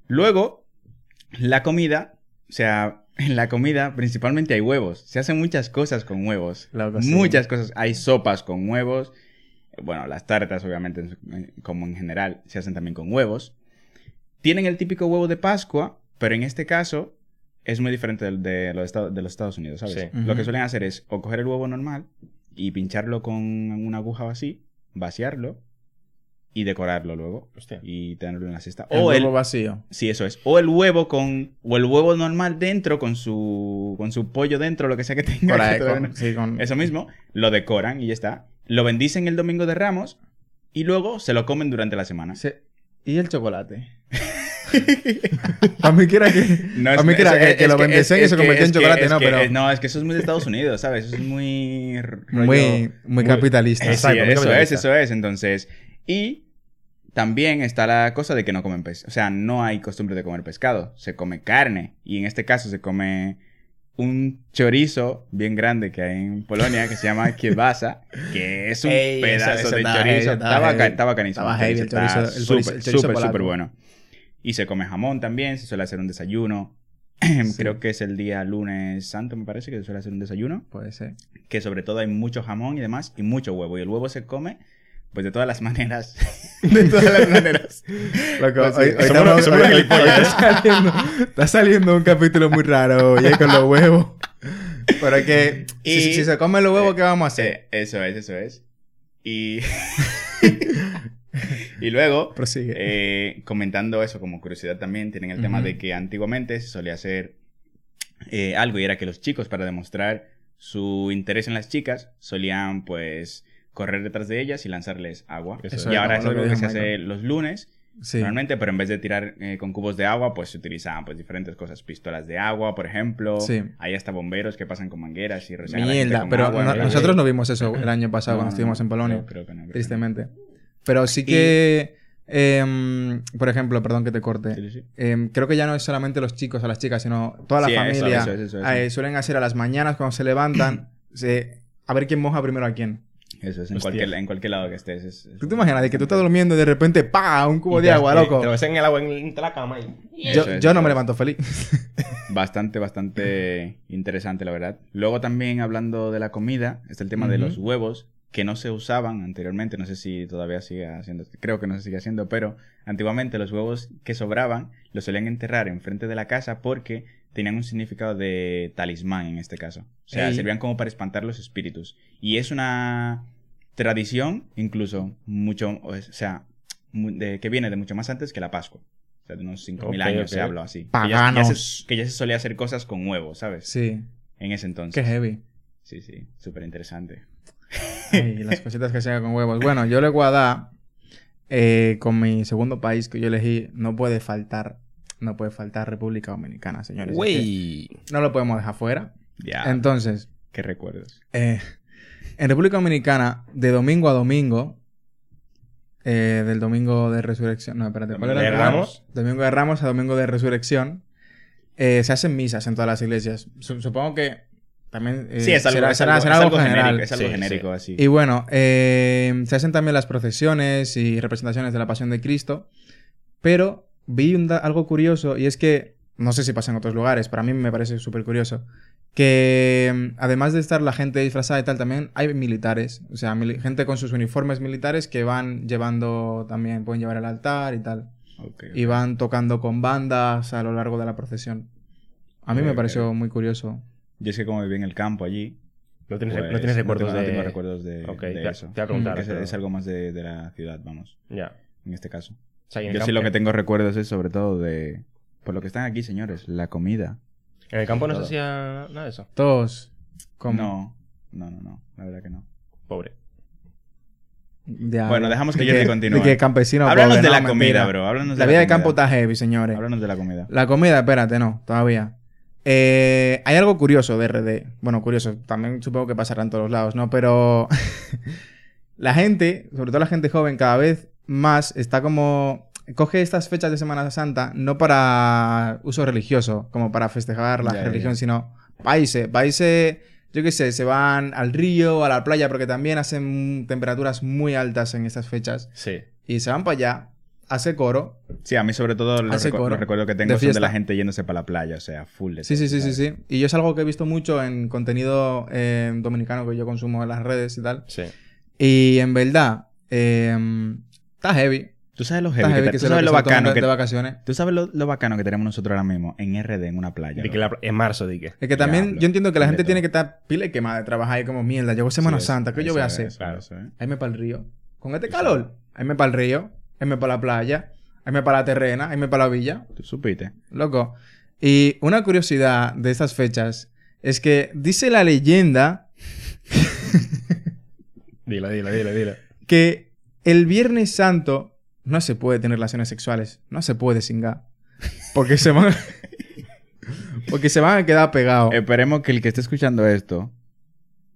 Luego, la comida, o sea, [LAUGHS] en la comida principalmente hay huevos. Se hacen muchas cosas con huevos. Muchas cosas. Hay sopas con huevos. Bueno, las tartas, obviamente, como en general, se hacen también con huevos. Tienen el típico huevo de Pascua, pero en este caso es muy diferente del de, los, Estados, de los Estados Unidos, ¿sabes? Sí. Lo que suelen hacer es o coger el huevo normal y pincharlo con una aguja o así, vaciarlo y decorarlo luego Hostia. y tenerlo en la cesta. O el, huevo vacío. Sí, eso es. O el huevo con. O el huevo normal dentro con su. con su pollo dentro, lo que sea que tenga. Que con- sí, con- Eso mismo. Lo decoran y ya está. Lo bendicen el domingo de Ramos. Y luego se lo comen durante la semana. ¿Y el chocolate? [LAUGHS] a mí que era que, No, a mí que, era eso- que, que es lo es- y se convirtió en chocolate, no, pero es- no, es que eso es muy de Estados Unidos, ¿sabes? Eso es muy. rollo- muy, muy capitalista. Eh, sí, Exacto, muy eso es, eso es. Entonces. Y también está la cosa de que no comen pez. O sea, no hay costumbre de comer pescado. Se come carne. Y en este caso se come un chorizo bien grande que hay en Polonia que se llama kielbasa, que es un Ey, pedazo de estaba chorizo. estaba Estaba, estaba heavy el chorizo- súper, súper bueno. Y se come jamón también, se suele hacer un desayuno. [CLEARS THROAT] Creo que es el día lunes santo, me parece, que se suele hacer un desayuno Puede ser. que sobre todo hay mucho jamón y demás y mucho huevo. Y el huevo se come, pues de todas las maneras. [LAUGHS] de todas las maneras. Loco, Pues hoy, hoy somos estamos- hoy- está, saliendo, está saliendo un capítulo muy raro, oye, con los huevos. Pero es que si, Y- si se comen los huevos, ¿qué vamos a hacer? Eh, eso es, eso es. Y. [LAUGHS] [LAUGHS] y luego, Prosigue. eh, comentando eso como curiosidad también, tienen el tema de que antiguamente se solía hacer eh, algo y era que los chicos, para demostrar su interés en las chicas, solían pues correr detrás de ellas y lanzarles agua. Eso y es, ahora es algo que se hace los lunes sí. Normalmente, pero en vez de tirar eh, con cubos de agua, pues se utilizaban pues diferentes cosas. Pistolas de agua, por ejemplo. Sí. Hay hasta bomberos que pasan con mangueras y rocian Mierda, con pero agua, no- ¿no? nosotros no vimos eso el año pasado No, cuando estuvimos en Polonia. creo- creo que creo tristemente. Pero sí que, em, por ejemplo, perdón que te corte. Sí, em, creo que ya no es solamente los chicos o las chicas, sino toda la familia. eso, eso, eso. eh, suelen hacer a las mañanas cuando se levantan, [CLEARS THROAT] se- a ver quién moja primero a quién. Eso es, en Hostia. cualquier, en cualquier lado que estés. es- es- ¿Tú te imaginas de que tú estás durmiendo y de repente ¡pa! un cubo de agua, loco? Te lo ves en el agua en, en la cama y... Yo, es, yo no me levanto feliz. [LAUGHS] Bastante, bastante interesante, la verdad. Luego también hablando de la comida, está el tema de Ujú. los huevos que no se usaban anteriormente. No sé si todavía sigue haciendo, creo que no se sigue haciendo, pero antiguamente los huevos que sobraban los solían enterrar enfrente de la casa porque tenían un significado de talismán en este caso. O sea, Ey. servían como para espantar los espíritus. Y es una tradición, incluso, mucho, o sea, de- que viene de mucho más antes que la Pascua. O sea, de unos 5.000 Ok, años ok. se habló así. Que ya- ya se- Paganos. que ya se solía hacer cosas con huevos, ¿sabes? Sí, En ese entonces. qué heavy. Sí, sí, súper interesante. Las cositas que se hagan con huevos. Bueno, yo le voy a dar eh, con mi segundo país que yo elegí. No puede faltar, no puede faltar República Dominicana, señores. Es Güey. que No lo podemos dejar fuera. Ya, Entonces, qué recuerdos. eh, en República Dominicana, de domingo a domingo, eh, del domingo de resurrección, no, espérate, ¿cuál era? ¿De Ramos? Domingo de Ramos a domingo de resurrección, eh, se hacen misas en todas las iglesias. Su- supongo que también eh, sí, es algo, será, es será- algo- será es algo algo general. genérico, es algo Sí, genérico sí. así. Y bueno, se hacen también las procesiones y representaciones de la Pasión de Cristo. Pero vi un da- algo curioso y es que, no sé si pasa en otros lugares, pero a mí me parece súper curioso, que mm, además de estar la gente disfrazada y tal, también hay militares, o sea, mili- gente con sus uniformes militares que van llevando también, pueden llevar el altar y tal, Ok, y van tocando con bandas a lo largo de la procesión. A mí Ok, me pareció muy curioso. Yo es que como viví en el campo allí, No tienes, pues, no tienes recuerdos tengo, no de... tengo recuerdos de, Ok, de te- eso. te voy a preguntar, Es, pero- es algo más de, de la ciudad, vamos, Ya. en este caso. Sea, Yo sí lo que tengo recuerdos es sobre todo de... Por lo que están aquí, señores, la comida. En el campo no se hacía nada de eso. Todos. Como, No, no, no, no, la verdad que no. Pobre. Ya, Bueno, de- dejamos que de Jordi continúe. De que campesino Háblanos pobre, de no, la mentira. comida, bro. Háblanos de La la vida de comida. campo está heavy, señores. Háblanos de la comida. La comida, espérate, no, todavía. Eh, hay algo curioso de RD. Bueno, curioso, también supongo que pasará en todos lados, ¿no? Pero [LAUGHS] la gente, sobre todo la gente joven, cada vez más está como... Coge estas fechas de Semana Santa no para uso religioso, como para festejar la ya, religión, ya. sino países. Países, yo qué sé, se van al río, a la playa, porque también hacen temperaturas muy altas en estas fechas. Sí. Y se van para allá, hace coro, Sí, a mí sobre todo los, recu- coro. los recuerdos que De tengo son de la gente yéndose para la playa, o sea, full de Sí, todo, sí, sí, sí, sí. Y yo es algo que he visto mucho en contenido eh, dominicano que yo consumo en las redes y tal. Sí. Y en verdad, eh, está heavy. Tú sabes lo heavy, que heavy te- que tú sabes lo, que bacano de, que de vacaciones. tú sabes lo, lo bacano que tenemos nosotros ahora mismo en RD en una playa. De que loco? la- en marzo, di que. Es que también yo entiendo que la gente todo. tiene que estar pila y quemada de trabajar y como mierda. Llegó Semana Sí, Santa, ¿qué yo voy a hacer? Claro. eso, ¿eh? Irme para el río. Con este calor, irme para el río, irme para la playa, irme para la terrena, irme para la villa. Tú supiste. Loco. Y una curiosidad de estas fechas es que dice la leyenda [LAUGHS] Dilo, dilo, dilo, dilo. que el Viernes Santo no se puede tener relaciones sexuales, no se puede singar. Porque se van [LAUGHS] Porque se van a quedar pegados. Esperemos que el que esté escuchando esto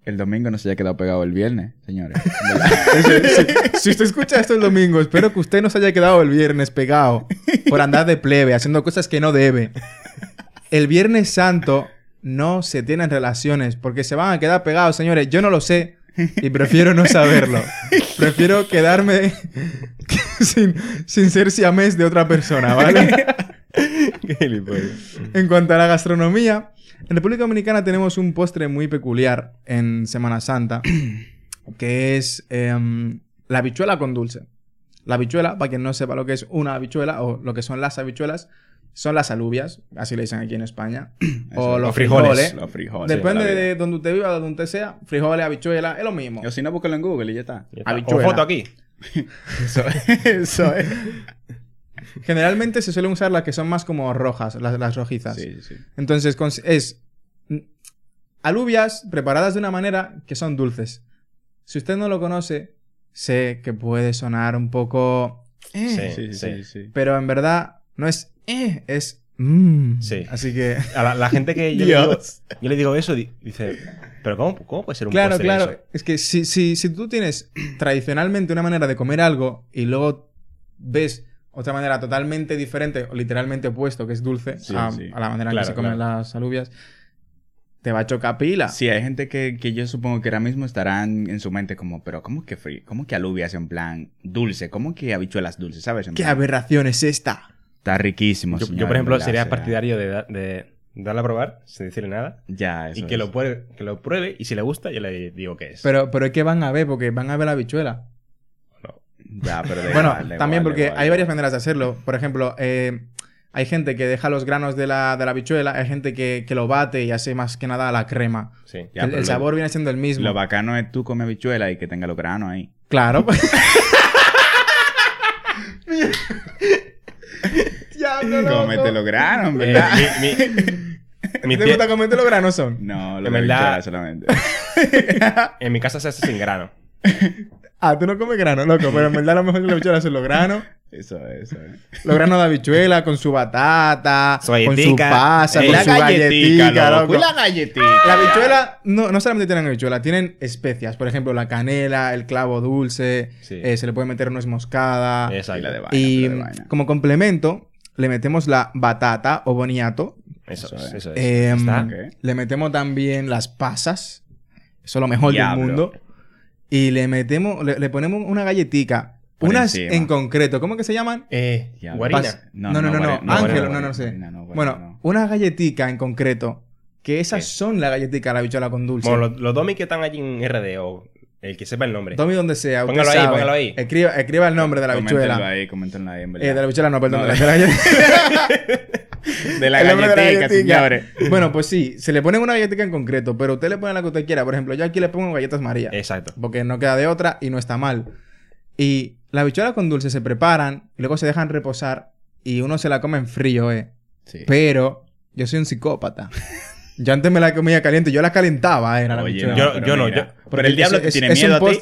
el domingo no se haya quedado pegado el viernes, señores. [LAUGHS] si usted escucha esto el domingo, espero que usted no se haya quedado el viernes pegado por andar de plebe, haciendo cosas que no debe. El Viernes Santo no se tienen relaciones porque se van a quedar pegados, señores. Yo no lo sé [LAUGHS] y prefiero no saberlo. Prefiero quedarme [LAUGHS] sin, sin ser siamés de otra persona, ¿vale? [LAUGHS] En cuanto a la gastronomía, en República Dominicana tenemos un postre muy peculiar en Semana Santa, [CLEARS THROAT] que es em, la habichuela con dulce. La habichuela, para quien no sepa lo que es una habichuela o lo que son las habichuelas, son las alubias, así le dicen aquí en España. [CLEARS THROAT] Eso o es. los frijoles. frijoles. Los frijoles. Depende de donde usted viva, de donde usted sea. Frijoles, habichuela, es lo mismo. O si no, búscalo en Google y ya está. Ya está. Habichuela. O foto aquí. Eso, [LAUGHS] eso es. [LAUGHS] Generalmente se suelen usar las que son más como rojas, las, las rojizas. Sí, sí, sí. Entonces, es alubias preparadas de una manera que son dulces. Si usted no lo conoce, sé que puede sonar un poco... eh, Sí, Sí, sí, sí. Pero en verdad no es... eh, es... mm. Sí. Así que... A la, la gente que yo le, digo, Dios. yo le digo eso, di- dice, pero ¿cómo, cómo puede ser un Claro, claro. eso? Es que si, si, si tú tienes tradicionalmente una manera de comer algo y luego ves otra manera totalmente diferente o literalmente opuesto, que es dulce, Sí, a, sí. a la manera en Claro, que se comen claro. las alubias, te va a chocar pila. Sí, hay gente que, que yo supongo que ahora mismo estarán en su mente como, pero ¿cómo que fri ¿Cómo que alubias en plan dulce? ¿Cómo que habichuelas dulces? ¿Sabes? En ¿Qué plan, aberración es esta? Está riquísimo. Yo, señor, yo, por ejemplo, sería partidario de, de darle a probar, sin decirle nada, Ya, eso y que es. lo, pruebe, que lo pruebe, y si le gusta, yo le digo qué es. Pero, pero es que van a ver, porque van a ver la habichuela. No. Ya, pero [LAUGHS] da Bueno, igual, también igual, porque igual. hay varias maneras de hacerlo. Por ejemplo, eh, hay gente que deja los granos de la, de la habichuela, hay gente que, que lo bate y hace más que nada la crema. Sí. Ya, el el lo- sabor viene siendo el mismo. Lo bacano es tú comer habichuela y que tenga los granos ahí. Claro. [LAUGHS] [LAUGHS] no, no, Cómete los granos, Eh, ¿verdad? mi, mi- [LAUGHS] mi ¿Te gusta comerte los granos son? No, lo En de verdad- solamente. [LAUGHS] en mi casa se hace sin grano. [LAUGHS] Ah, tú no comes granos, loco, pero en verdad lo mejor de la habichuela son los granos. Eso es, eso es. Los granos de habichuela con su batata, Su con su pasa, Y con la su galletica, galletica, loco. loco. Y la galletica. La habichuela no, no solamente tienen habichuela, tienen especias. Por ejemplo, la canela, el clavo dulce, Sí. eh, se le puede meter nuez moscada. Exacto. Y la de vaina, y la de vaina. como complemento, le metemos la batata o boniato. Eso, Eso es, es. eso es. Em, Está. Le metemos también las pasas. Eso es lo mejor Diablo. del mundo. Y le metemos, le, le ponemos una galletica. Por unas encima. en concreto. ¿Cómo que se llaman? Eh, guarina. No, no, no, no. Ángel, no, no, sé. no, Bueno, no. una galletica en concreto. Que esas ¿Qué? son la galletica de la bichola con dulce. Bueno, los, los domi que están allí en RD o el que sepa el nombre. Tome donde sea. usted Póngalo ahí, sabe. póngalo ahí. Escriba, escriba el nombre de la Coméntenlo bichuela. ahí, coméntenlo ahí, en Eh, de la verdad. bichuela no, perdón. No, de de- la galletica. [LAUGHS] De la nombre de la galletica, galletica. señores. Bueno, pues sí, se le pone una galletica en concreto, pero usted le pone la que usted quiera. Por ejemplo, yo aquí le pongo galletas María. Exacto. Porque no queda de otra y no está mal. Y las bichuelas con dulce se preparan y luego se dejan reposar y uno se la come en frío, eh. Sí. Pero yo soy un psicópata. [LAUGHS] Yo antes me la comía caliente, yo la calentaba, era la Oye, bichuela. Yo- pero yo no, yo- Pero el diablo es- te es- tiene es miedo a ti.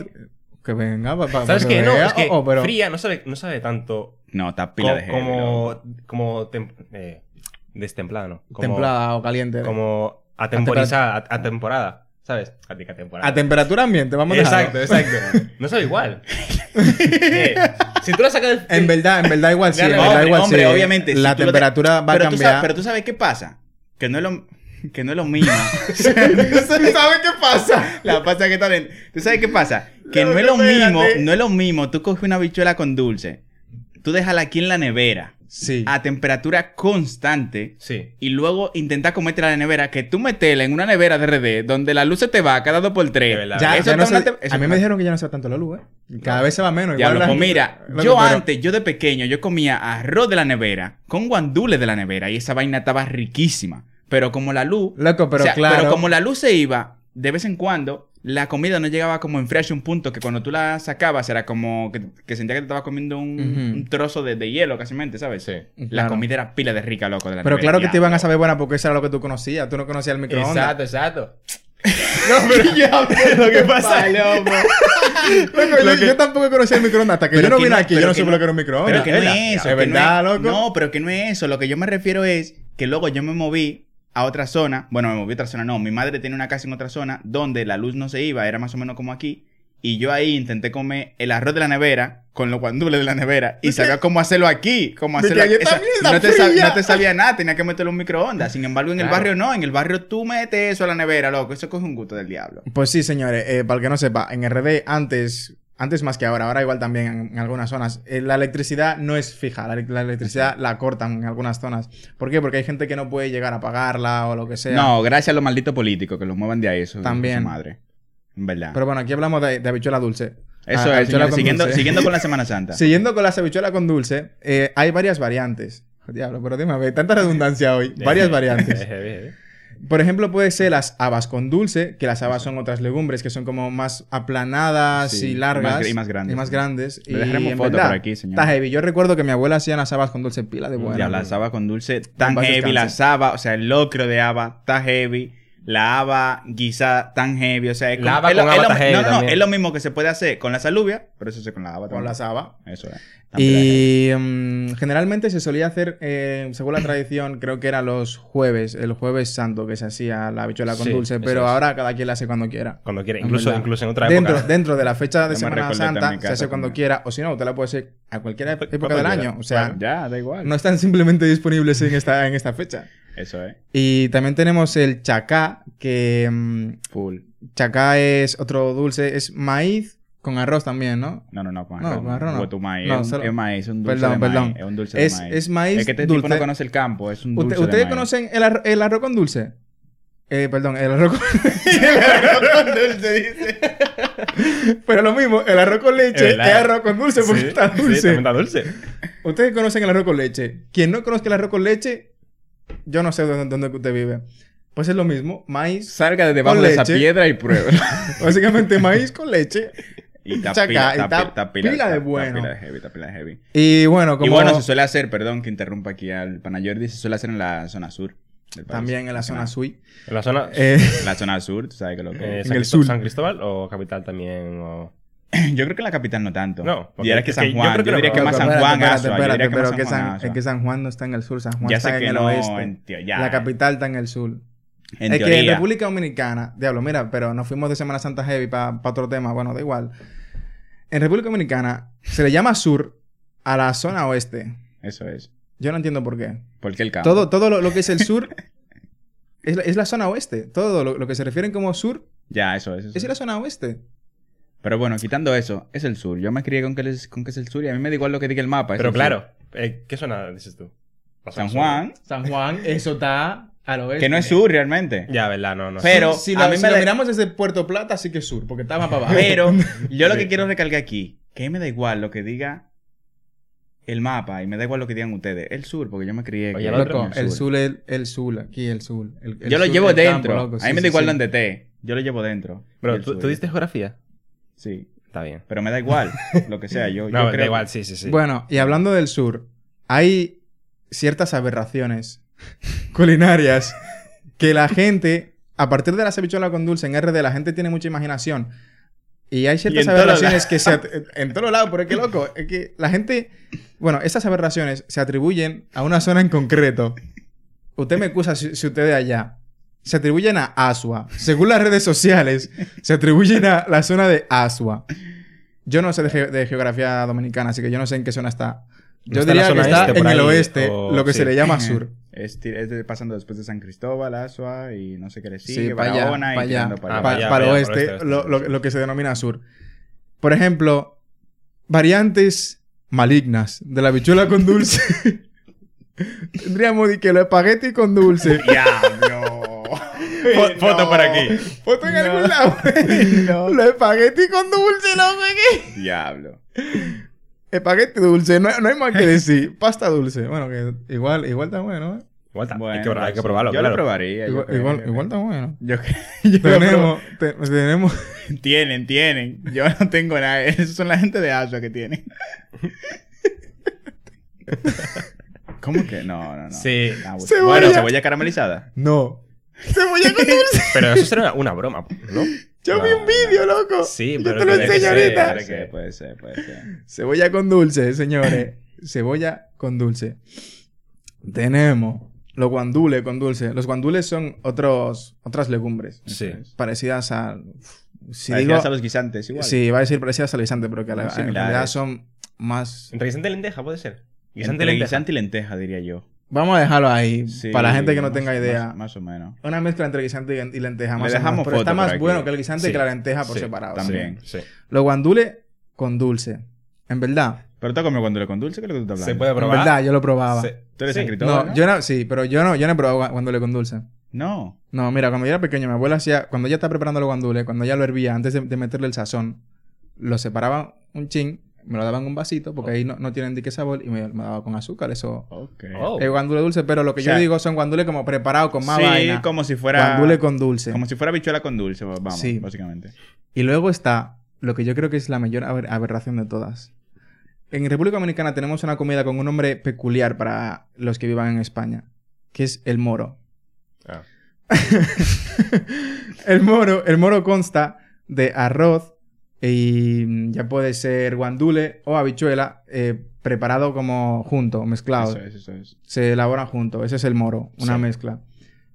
Que venga, papá. ¿Sabes qué? No, es que oh, pero... fría no sabe, no sabe tanto No, está pila co- de heavy, como, como tem- eh, destemplada, ¿no? Como, templada o caliente. Como atemporizada, a, a temporada, ¿sabes? A, a temporada. A temperatura ambiente, vamos a Exacto, dejarlo. exacto. [LAUGHS] No sabe igual. [LAUGHS] Eh, si tú la sacas del... En verdad, en verdad igual sí. En verdad hombre, igual hombre, sí. obviamente. La temperatura te- va a pero tú cambiar. sabes- pero tú sabes qué pasa. Que no es lo, que no es lo mismo. [LAUGHS] ¿Sabes qué pasa? La pasa que también. ¿Tú sabes qué pasa? Que No, no, es lo espérate. mismo, no es lo mismo. Tú coges una bichuela con dulce, tú déjala aquí en la nevera Sí. a temperatura constante Sí. y luego intentas comértela en la nevera, que tú metela en una nevera de RD donde la luz se te va cada dos por De tres. verdad. Ya, Eso ya no está se- una te- eso a mí me dijeron que ya no se va tanto la luz, ¿eh? Cada vez se va menos. Pues mira, Loco, yo pero- antes, yo de pequeño, yo comía arroz de la nevera con guandules de la nevera y esa vaina estaba riquísima. Pero como la luz. Loco, pero o sea, claro. Pero como la luz se iba, de vez en cuando, la comida no llegaba como a enfriarse un punto que cuando tú la sacabas era como que, que sentía que te estabas comiendo un, trozo de, de hielo, casi, ¿sabes? Sí. La Claro. comida era pila de rica, loco, de la Pero claro que te iban a saber buena porque eso era lo que tú conocías. Tú no conocías el microondas. Exacto, exacto. [LAUGHS] No, pero [LAUGHS] [LAUGHS] Lo que pasa... Loco, yo, yo tampoco conocía el microondas. Hasta que Pero yo no que vine no- aquí, yo no supe no- lo que era un microondas. Pero que no es eso. Es no verdad, es- loco. No, pero que no es eso. Lo que yo me refiero es que luego yo me moví a otra zona. Bueno, me moví a otra zona. No, mi madre tenía una casa en otra zona donde la luz no se iba. Era más o menos como aquí. Y yo ahí intenté comer el arroz de la nevera con los guandules de la nevera. Y sabía cómo hacerlo aquí. Cómo hacerlo aquí. Esa- no, te sab- fría. no te sabía nada. Tenía que meterlo en un microondas. Sin embargo, en el barrio no. En el barrio tú metes eso a la nevera, loco. Eso coge un gusto del diablo. Pues sí, señores. eh, para el que no sepa, en RD antes, antes más que ahora, ahora igual también en, algunas zonas, eh, la electricidad no es fija. La, la electricidad la cortan en algunas zonas. ¿Por qué? Porque hay gente que no puede llegar a pagarla o lo que sea. No, gracias a los malditos políticos que los muevan de ahí. Eso También. Su madre. En verdad. Pero bueno, aquí hablamos de, de habichuela dulce. eso Ah, es, habichuela señores, con siguiendo, dulce. siguiendo con la [LAUGHS] Semana Santa. Siguiendo con las habichuelas con dulce, eh, hay varias variantes. Diablo, pero dime, tanta redundancia hoy. [LAUGHS] Varias variantes. [LAUGHS] Por ejemplo, puede ser las habas con dulce, que las habas son otras legumbres que son como más aplanadas Sí, y largas. más y más grandes. Y más grandes. Le dejaremos foto verdad, por aquí, señor. Está heavy. Yo recuerdo que mi abuela hacía las habas con dulce pila de buena. Ya, la haba con dulce tan heavy, la descanse. haba, o sea, el locro de haba está heavy, la haba guisa tan heavy, o sea, es, La como- haba es lo- con es haba lo- heavy no, no, es lo mismo que se puede hacer con las alubias, pero eso se con la haba Con también. las habas. Eso es. La heavy. Y mm, generalmente se solía hacer, eh, según la tradición, creo que era los jueves, el jueves santo que se hacía la habichuela con Sí, dulce, pero ahora cada quien la hace cuando quiera. Cuando quiera. Incluso, en otra dentro, época. dentro de la fecha de Semana Santa se hace cuando también. quiera, o si no, usted la puede hacer a cualquier época del quiera. año. O sea, Bueno, Ya, da igual. no están simplemente disponibles en esta, en esta fecha. Eso es. Y también tenemos el chacá, que mm, Full. chacá es otro dulce, es maíz con arroz también, ¿no? No, no, no, con No, arroz. con arroz no. Huetu maíz. No, es, solo- es maíz, es un dulce Perdón, de maíz. perdón. Es un dulce Es- de maíz. es maíz Es que este dulce. tipo no conoce el campo, es un dulce Usted- de ¿Ustedes maíz. conocen el, ar- el arroz con dulce? Eh, perdón, el arroz con... [LAUGHS] el arroz con dulce, dice. Pero lo mismo, el arroz con leche Es es, arroz con dulce porque Sí, está sí, dulce. también está dulce. Ustedes conocen el arroz con leche. Quien no conozca el arroz con leche, yo no sé dónde, dónde usted vive. Pues es lo mismo, maíz, Salga de debajo Con de esa leche. piedra y pruebe. [LAUGHS] básicamente maíz con leche. y está Chaca, pila, de bueno. Pila de heavy, está pila de heavy. Y bueno, como Y bueno, se suele hacer, perdón que interrumpa aquí al Panayordi, se suele hacer en la zona sur. del país. también en la zona sur. En la zona. Eh, La zona sur, tú sabes que lo que eh, es. San, el Cristo- sur. San Cristóbal o capital también. O... [CLEARS THROAT] Yo creo que en la capital no tanto. No, era que San que yo Juan. creo que Yo, no- diría que más San Juan, espérate. Yo diría que pero San que Juan, San- es que San Juan no está en el sur, San Juan Ya está en que el no, oeste. en teo- ya. La capital está en el sur. En es que en teoría. República Dominicana, diablo, mira, pero nos fuimos de Semana Santa Heavy para otro tema, bueno, da igual. En República Dominicana se le llama sur a la zona oeste. Eso es. Yo no entiendo por qué. Porque el campo. Todo, todo lo, lo que es el sur es la, es la zona oeste. Todo lo, lo que se refieren como sur Ya, eso es. Eso es la zona oeste. Pero bueno, quitando eso, es el sur. Yo me crié con que, es, con que es el sur y a mí me da igual lo que diga el mapa. es Pero el claro, eh, ¿qué zona dices tú? San Juan, San Juan, [LAUGHS] eso está al oeste. que no es sur realmente. Ya, ¿verdad? No, no. Pero- si, a lo, mí si me lo da- miramos desde Puerto Plata, sí que es sur, porque está más para abajo. Pero [LAUGHS] yo lo que Sí. quiero recalcar aquí, que a mí me da igual lo que diga el mapa y me da igual lo que digan ustedes. El sur, porque yo me crié. Oye, el Loco, el sur es el sur, aquí el sur. El- el Yo lo sur llevo dentro. campo, loco, a mí sí, me da igual sí. donde esté. Yo lo llevo dentro. Pero el ¿tú, sur. tú diste geografía. Sí. Está bien. Pero me da igual lo que sea. Yo, [LAUGHS] No, yo da creo... igual, sí, sí, sí. Bueno, y hablando del sur, hay ciertas aberraciones culinarias que la gente, a partir de las habichuelas con dulce en RD, la gente tiene mucha imaginación. Y hay ciertas todos aberraciones que se... En todos lados, pero es que loco, es que la gente... Bueno, estas aberraciones se atribuyen a una zona en concreto. Usted me excusa si, si usted es de allá. Se atribuyen a Asua. Según las redes sociales, se atribuyen a la zona de Asua. Yo no sé de, ge- de geografía dominicana, así que yo no sé en qué zona está. Yo ¿Está en la diría que zona está este, en el oeste, o- lo que sí. se le llama sur. Es, es de- pasando después de San Cristóbal, Asua y no sé qué le Sí, sigue, para allá, Barahona y para allá, para Ah, allá. pa- para allá, para para oeste, para lo, lo- sí. lo que se denomina sur. Por ejemplo, variantes malignas de la bichuela con dulce. [LAUGHS] Tendríamos que los espaguetis con dulce. [LAUGHS] ¡Diablo! Fo- [LAUGHS] Foto por aquí. ¿Foto en algún lado? [LAUGHS] Los espaguetis con dulce, no sé qué. ¡Diablo! Espagueti dulce, no, no hay más que decir. Pasta dulce. Bueno, que igual, igual está bueno, ¿eh? Igual está. Bueno, hay, que, probar- hay que sí. probarlo, Yo claro. lo probaría. Igual, igual, está bueno. [LAUGHS] Yo, yo lo Tenemos, te- tenemos, Tienen, tienen. Yo no tengo nada. Esos son la gente de Asua que tienen. ¿Cómo que? No, no, no. Sí. Ah, bueno. Cebolla. Bueno, cebolla caramelizada. no. Cebolla con dulce. [LAUGHS] Pero eso será una broma, ¿no? Yo vi un vídeo, loco. Sí, Yo pero te lo tiene que enseño ser, ahorita. Puede ser, puede ser, puede ser. Cebolla con dulce, señores. Cebolla con dulce. Tenemos los guandules con dulce. Los guandules son otros, otras legumbres. Sí. Parecidas a... Si Parecidas digo- a los guisantes, igual. Sí, va a decir parecidas al guisante, pero que a la- en realidad son más... Entre guisante y lenteja, puede ser. Guisante y Entre lenteja. guisante y lenteja, diría yo. Vamos a dejarlo ahí Sí, para la gente que no más- tenga idea. Más, más o menos. Una mezcla entre guisante y y lenteja. Le Más o menos, dejamos pero está más bueno que el guisante Sí. que la lenteja por Sí, separado. también. Sí. Los guandules con dulce. En verdad. Pero tú has comido cuando le con dulce, ¿qué es lo que tú estás hablando? Se puede En probar. verdad, yo lo probaba. Tú eres Cristóbal, No, ¿no? yo no, sí, pero yo no, yo no he probado gua- guandule con dulce. No. No, mira, cuando yo era pequeño, mi abuela hacía, cuando ella estaba preparando los guandules, cuando ella lo hervía, antes de, de meterle el sazón, lo separaba un chin, me lo daban en un vasito, porque ahí no, no tienen dique sabor, y me, me daba con azúcar, eso. Ok. Oh. Es guandule dulce, pero lo que O sea, yo digo son guandules como preparados con más sí, vaina. como si fuera... Guandule con dulce. Como si fuera bichuela con dulce, vamos, Sí. básicamente. Y luego está lo que yo creo que es la mayor aber- aberración de todas. En República Dominicana tenemos una comida con un nombre peculiar para los que vivan en España, que es el moro. Ah. [LAUGHS] el moro, el moro consta de arroz y ya puede ser guandule o habichuela eh, preparado como junto, mezclado. Eso es, eso es. Se elaboran junto. Ese es el moro, una Sí. mezcla.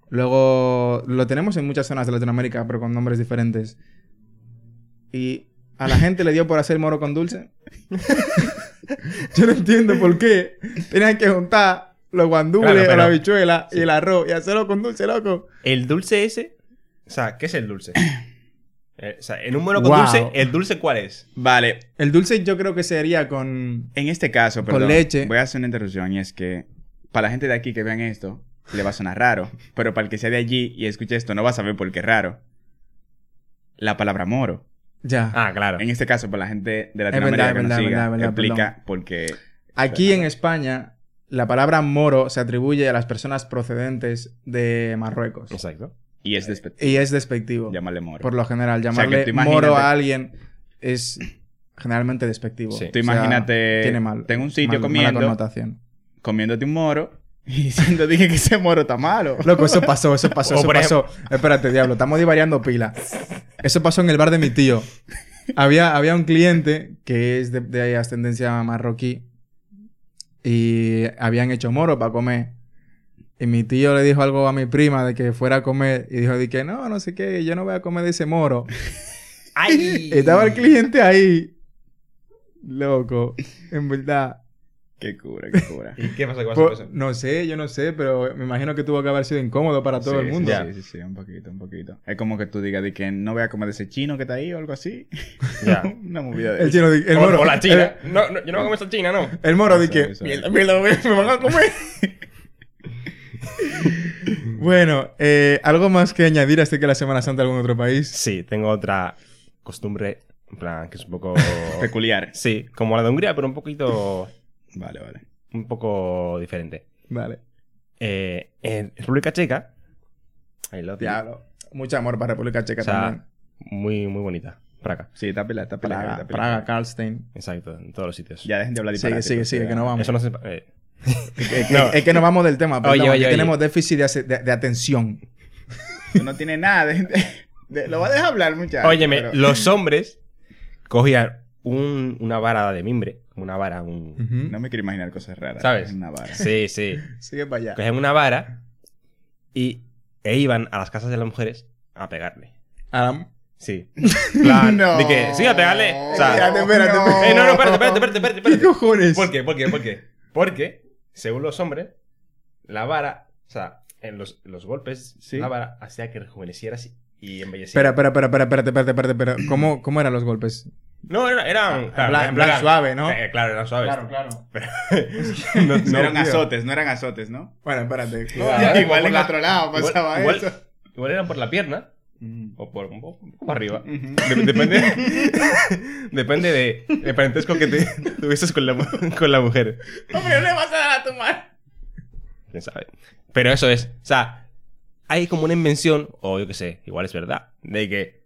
Luego lo tenemos en muchas zonas de Latinoamérica, pero con nombres diferentes. Y a la gente le dio por hacer moro con dulce. [LAUGHS] Yo no entiendo por qué. Tenían que juntar los guandules Claro, o la habichuela y el arroz y hacerlo con dulce, loco. El dulce ese. O sea, ¿qué es el dulce? Eh, o sea, en un mono con Wow. dulce, ¿el dulce cuál es? Vale, El dulce yo creo que sería con... en este caso, Con perdón, leche. voy a hacer una interrupción y es que para la gente de aquí que vean esto, le va a sonar raro, pero para el que sea de allí y escuche esto no va a saber por qué es raro. La palabra moro. Ya. Ah, claro. En este caso, para la gente de Latinoamérica es que nos verdad, siga, verdad, verdad, explica por qué... Aquí en España, la palabra moro se atribuye a las personas procedentes de Marruecos. Exacto. Y es despectivo. Y es despectivo. Llamarle moro. Por lo general, sea, llamarle moro a alguien es generalmente despectivo. Sí. Tú imagínate, tiene mal. tengo un sitio mal- comiendo. Mala connotación. Comiéndote un moro [LAUGHS] y diciendo, dije que ese moro está malo. Loco, eso pasó, eso pasó, O eso pasó. Espérate, diablo, estamos divariando pila. Eso pasó en el bar de mi tío. Había, había un cliente que es de, de ascendencia marroquí y habían hecho moro para comer. Y mi tío le dijo algo a mi prima de que fuera a comer y dijo de que no, no sé qué, yo no voy a comer de ese moro. [LAUGHS] ¡Ay! [LAUGHS] Estaba el cliente ahí. Loco, en verdad. Qué cura, qué cura. [LAUGHS] ¿Y qué pasa con eso? no sé, yo no sé, pero me imagino que tuvo que haber sido incómodo para todo Sí, el mundo. Sí, sí, sí, un poquito, un poquito. Es como que tú digas de que no voy a comer de ese chino que está ahí o algo así. Ya. Una movida de El eso. chino, el o, moro. o la china. El, No, no, yo no voy a comer esa china, no. el moro di Eso, que. "Mierda, mierda, me van a comer. [LAUGHS] bueno, eh, ¿algo más que añadir hasta que la Semana Santa en algún otro país? Sí, tengo otra costumbre, en plan, que es un poco... [LAUGHS] Peculiar. Sí, como la de Hungría, pero un poquito... [LAUGHS] Vale, vale. Un poco diferente. Vale. Eh, en República Checa... Love you. Diablo. Mucho amor para República Checa O sea, también. muy, muy bonita. Praga. Sí, está pila, está pila. Praga. Praga, Karlstein. Exacto, en todos los sitios. Ya dejen de hablar Sigue, disparate, sigue, sigue, ya. que no vamos. Eso no se... eh, Es, que, No. es que nos vamos del tema. Perdón, Oye, oye, tenemos déficit de, de- de atención. Tú no tienes nada. de- de- de- lo va a dejar hablar, muchacho. Óyeme, pero- los hombres cogían un- una vara de mimbre, una vara, un... No me quiero imaginar cosas raras. ¿Sabes? Una vara. Sí, sí. Sigue para allá. Cogían una vara y e iban a las casas de las mujeres a pegarle. Ahora- Sí. Plan, [LAUGHS] No. de que, sí, a pegarle. O sea, Espérate, espérate, no. espérate. Eh, no, no, espérate, espérate, espérate, espérate, [LAUGHS] ¿Qué espérate. cojones? ¿Por qué? ¿Por qué? ¿Por qué? Porque, según los hombres, la vara, o sea, en los, los golpes, Sí. la vara hacía que rejuvenecieras y embelleciera. Espera, espera, espera, espera, espérate, espérate, espérate, espérate. ¿Cómo, ¿Cómo eran los golpes? No, era- eran. En plan- en plan suave, ¿no? Eh, claro, eran suaves. claro. [LAUGHS] no, No, eran tío. azotes, no eran azotes, ¿no? Bueno, espérate. Ya, igual por en la- otro lado igual- pasaba igual- eso. Igual eran por la pierna. O por un poco, arriba. Ujú. De- depende, [LAUGHS] depende de el parentesco que te [LAUGHS] tuvieses con la, con la mujer. Hombre, no le vas a dar a tu madre. ¿Quién sabe? Pero eso es, o sea, hay como una invención, o yo qué sé, igual es verdad, de que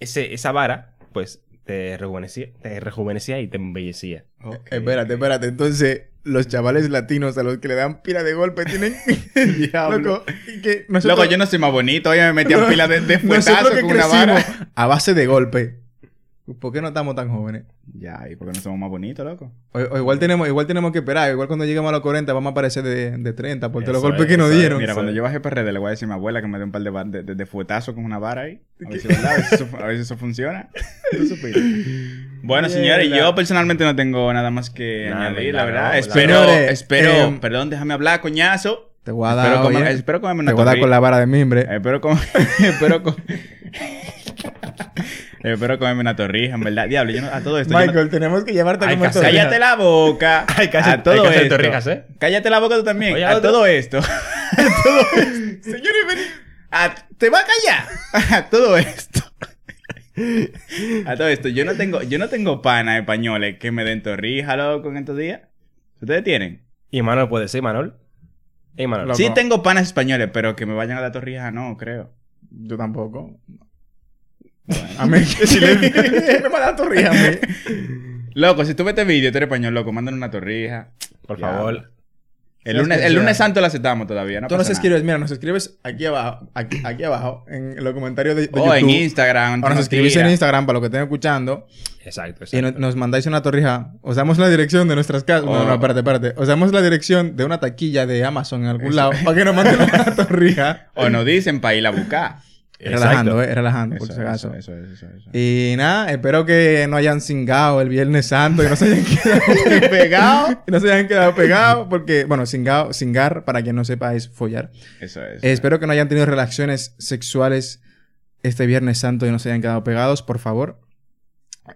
ese, esa vara, pues, te rejuvenecía, te rejuvenecía y te embellecía. Espérate, espérate. Entonces, los chavales latinos a los que le dan pila de golpe tienen. [LAUGHS] Diablo. Loco, que nosotros, Loco, yo no soy más bonito. Oye, me metían pila de, de fuetazo que con una vara. a base de golpe. ¿Por qué no estamos tan jóvenes? Ya, ¿y por qué no somos más bonitos, loco? O, o igual, tenemos, igual tenemos que esperar. Igual cuando lleguemos a los 40 vamos a aparecer de, de 30 por todos los golpes es, que nos dieron. Mira, Sí. cuando yo bajé PRD le voy a decir a mi abuela que me dé un par de, de, de, de fuetazos con una vara ahí. A ver si, ¿verdad? A ver si eso, a ver si eso funciona. [LAUGHS] ¿Tú supiste? Bueno, señores, yo personalmente no tengo nada más que Nada, añadir, la verdad. espero, espero, Em, perdón, déjame hablar, coñazo. Te voy a dar, Espero, comer- oye, espero comerme una te voy a dar con la vara de mimbre. Espero comer... [LAUGHS] espero com- [LAUGHS] Espero comerme una torrija, en verdad. Diablo, yo no, a todo esto... yo no- Michael, tenemos que llevarte a comer torrijas. Cállate la boca. [LAUGHS] A todo hay que hacer esto. torrijas, ¿eh? Cállate la boca tú también. Oye, a todo esto. [LAUGHS] a todo esto. Señores, vení. A- te va a callar. [LAUGHS] A todo esto. A todo esto, yo no tengo, yo no tengo panas españoles que me den torrija, loco, en estos días. ¿Ustedes tienen? Y Manol puede ser, Manol. Ey, Manol. Loco. Sí tengo panas españoles, pero que me vayan a dar torrija, no, creo. Yo tampoco. A mí. [LAUGHS] no [LAUGHS] me da torrija a mí. Loco, si tú ves este vídeo, tú eres español, loco, mándale una torrija. Por Diablo. favor. El ¿Sabes lunes, el lunes santo lo aceptamos todavía, no Tú nos escribes, mira, nos escribes aquí abajo, aquí, aquí abajo, en los comentarios de, de O en YouTube. Instagram. O nos escribís tira. en Instagram para lo que estén escuchando. Exacto, Y no- exacto. nos mandáis una torrija. Os damos la dirección de nuestras casas. No, Oh. no, espérate, espérate. Os damos la dirección de una taquilla de Amazon en algún lado para que nos manden una [LAUGHS] torrija. O nos dicen para ir a buscar. Relajando, eh, relajando, por si acaso. eso, eso. Y nada, espero que no hayan cingado el Viernes Santo, que no se hayan [LAUGHS] quedado pegados, que no se hayan quedado pegados, porque, bueno, cingao, cingar, para quien no sepa, es follar. Eso es. Eh, espero que no hayan tenido relaciones sexuales este Viernes Santo y no se hayan quedado pegados, por favor.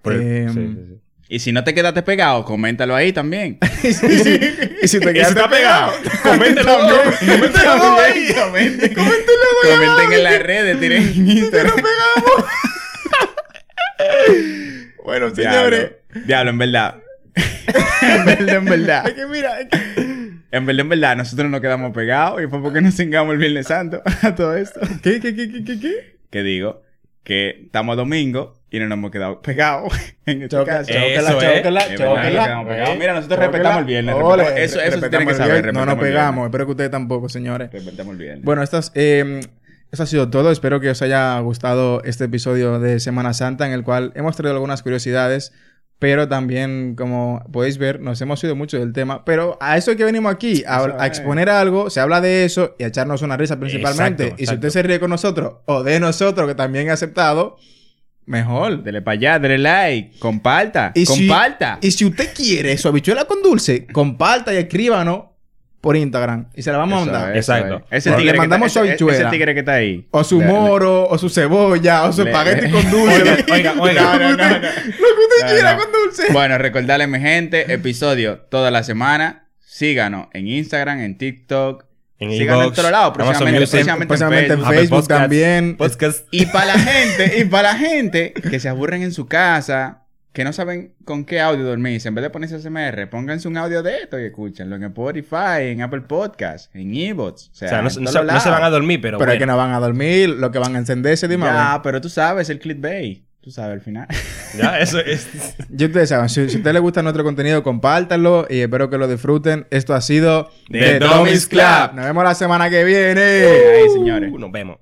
Por Em, sí, sí, sí. Y si no te quedaste pegado, coméntalo ahí también. [LAUGHS] y, si, y si te [LAUGHS] quedaste pegado, coméntalo. Coméntalo ahí. Comenten, comenten en las redes, tiren en Instagram. [LAUGHS] Bueno, Diablo, señores. diablo, en verdad. en verdad, en verdad. Es que mira, es que- En verdad, en verdad, nosotros nos quedamos pegados y fue porque nos cingamos el Viernes Santo a todo esto. ¿Qué, qué, qué, qué, qué, qué? Que digo que estamos domingo y no nos hemos quedado pegados [LAUGHS] en este Choca, caso. Chócala, Eso chócala, chócala. Mira, nosotros respetamos el viernes. Ole, eso eso se tiene que saber. No nos pegamos. Espero que ustedes tampoco, señores. Respetamos el viernes. Bueno, estas, eh, esto ha sido todo. Espero que os haya gustado este episodio de Semana Santa en el cual hemos traído algunas curiosidades, pero también, como podéis ver, nos hemos ido mucho del tema. Pero a eso es que venimos aquí, a, Eso a exponer algo, se habla de eso y a echarnos una risa principalmente. Exacto, y si usted exacto. se ríe con nosotros o de nosotros, que también he aceptado, mejor. Dele para allá, dele like, comparta, Y si- comparta. Y si usted quiere su habichuela con dulce, comparta y escríbanos por Instagram y se la vamos a mandar. es, Exacto. es. Ese Le tigre que mandamos está- su habichuela. Ese tigre que está ahí. O su Le- le- moro, o su cebolla, o su Le- espagueti le- con [LAUGHS] dulce. Oiga, oiga, [LAUGHS] oiga. No, no, no, no. Lo que usted No, quiera no. con dulce. Bueno, recordarle, mi gente, episodio toda la semana. Síganos en Instagram, en TikTok. En Síganos en lados. Amazon Próximamente, Music, próximamente en Próximamente en Facebook. Facebook también. Podcast. Y para la gente, y para la gente [LAUGHS] que se aburren en su casa, que no saben con qué audio dormirse, en vez de ponerse SMR, pónganse un audio de esto y escúchenlo en Spotify, en Apple Podcasts, en eBooks. O sea, O sea, no, en no todos se, no lados. se van a dormir, pero, Pero es que no van a dormir, lo que van a encenderse de Ya, pero tú sabes el clickbait. Tú sabes al final. [LAUGHS] Ya, eso es. Y ustedes saben, si, si a usted le gusta nuestro contenido, compártanlo y espero que lo disfruten. Esto ha sido The Dummies Club. Nos vemos la semana que viene. Ahí, señores. Uh, nos vemos.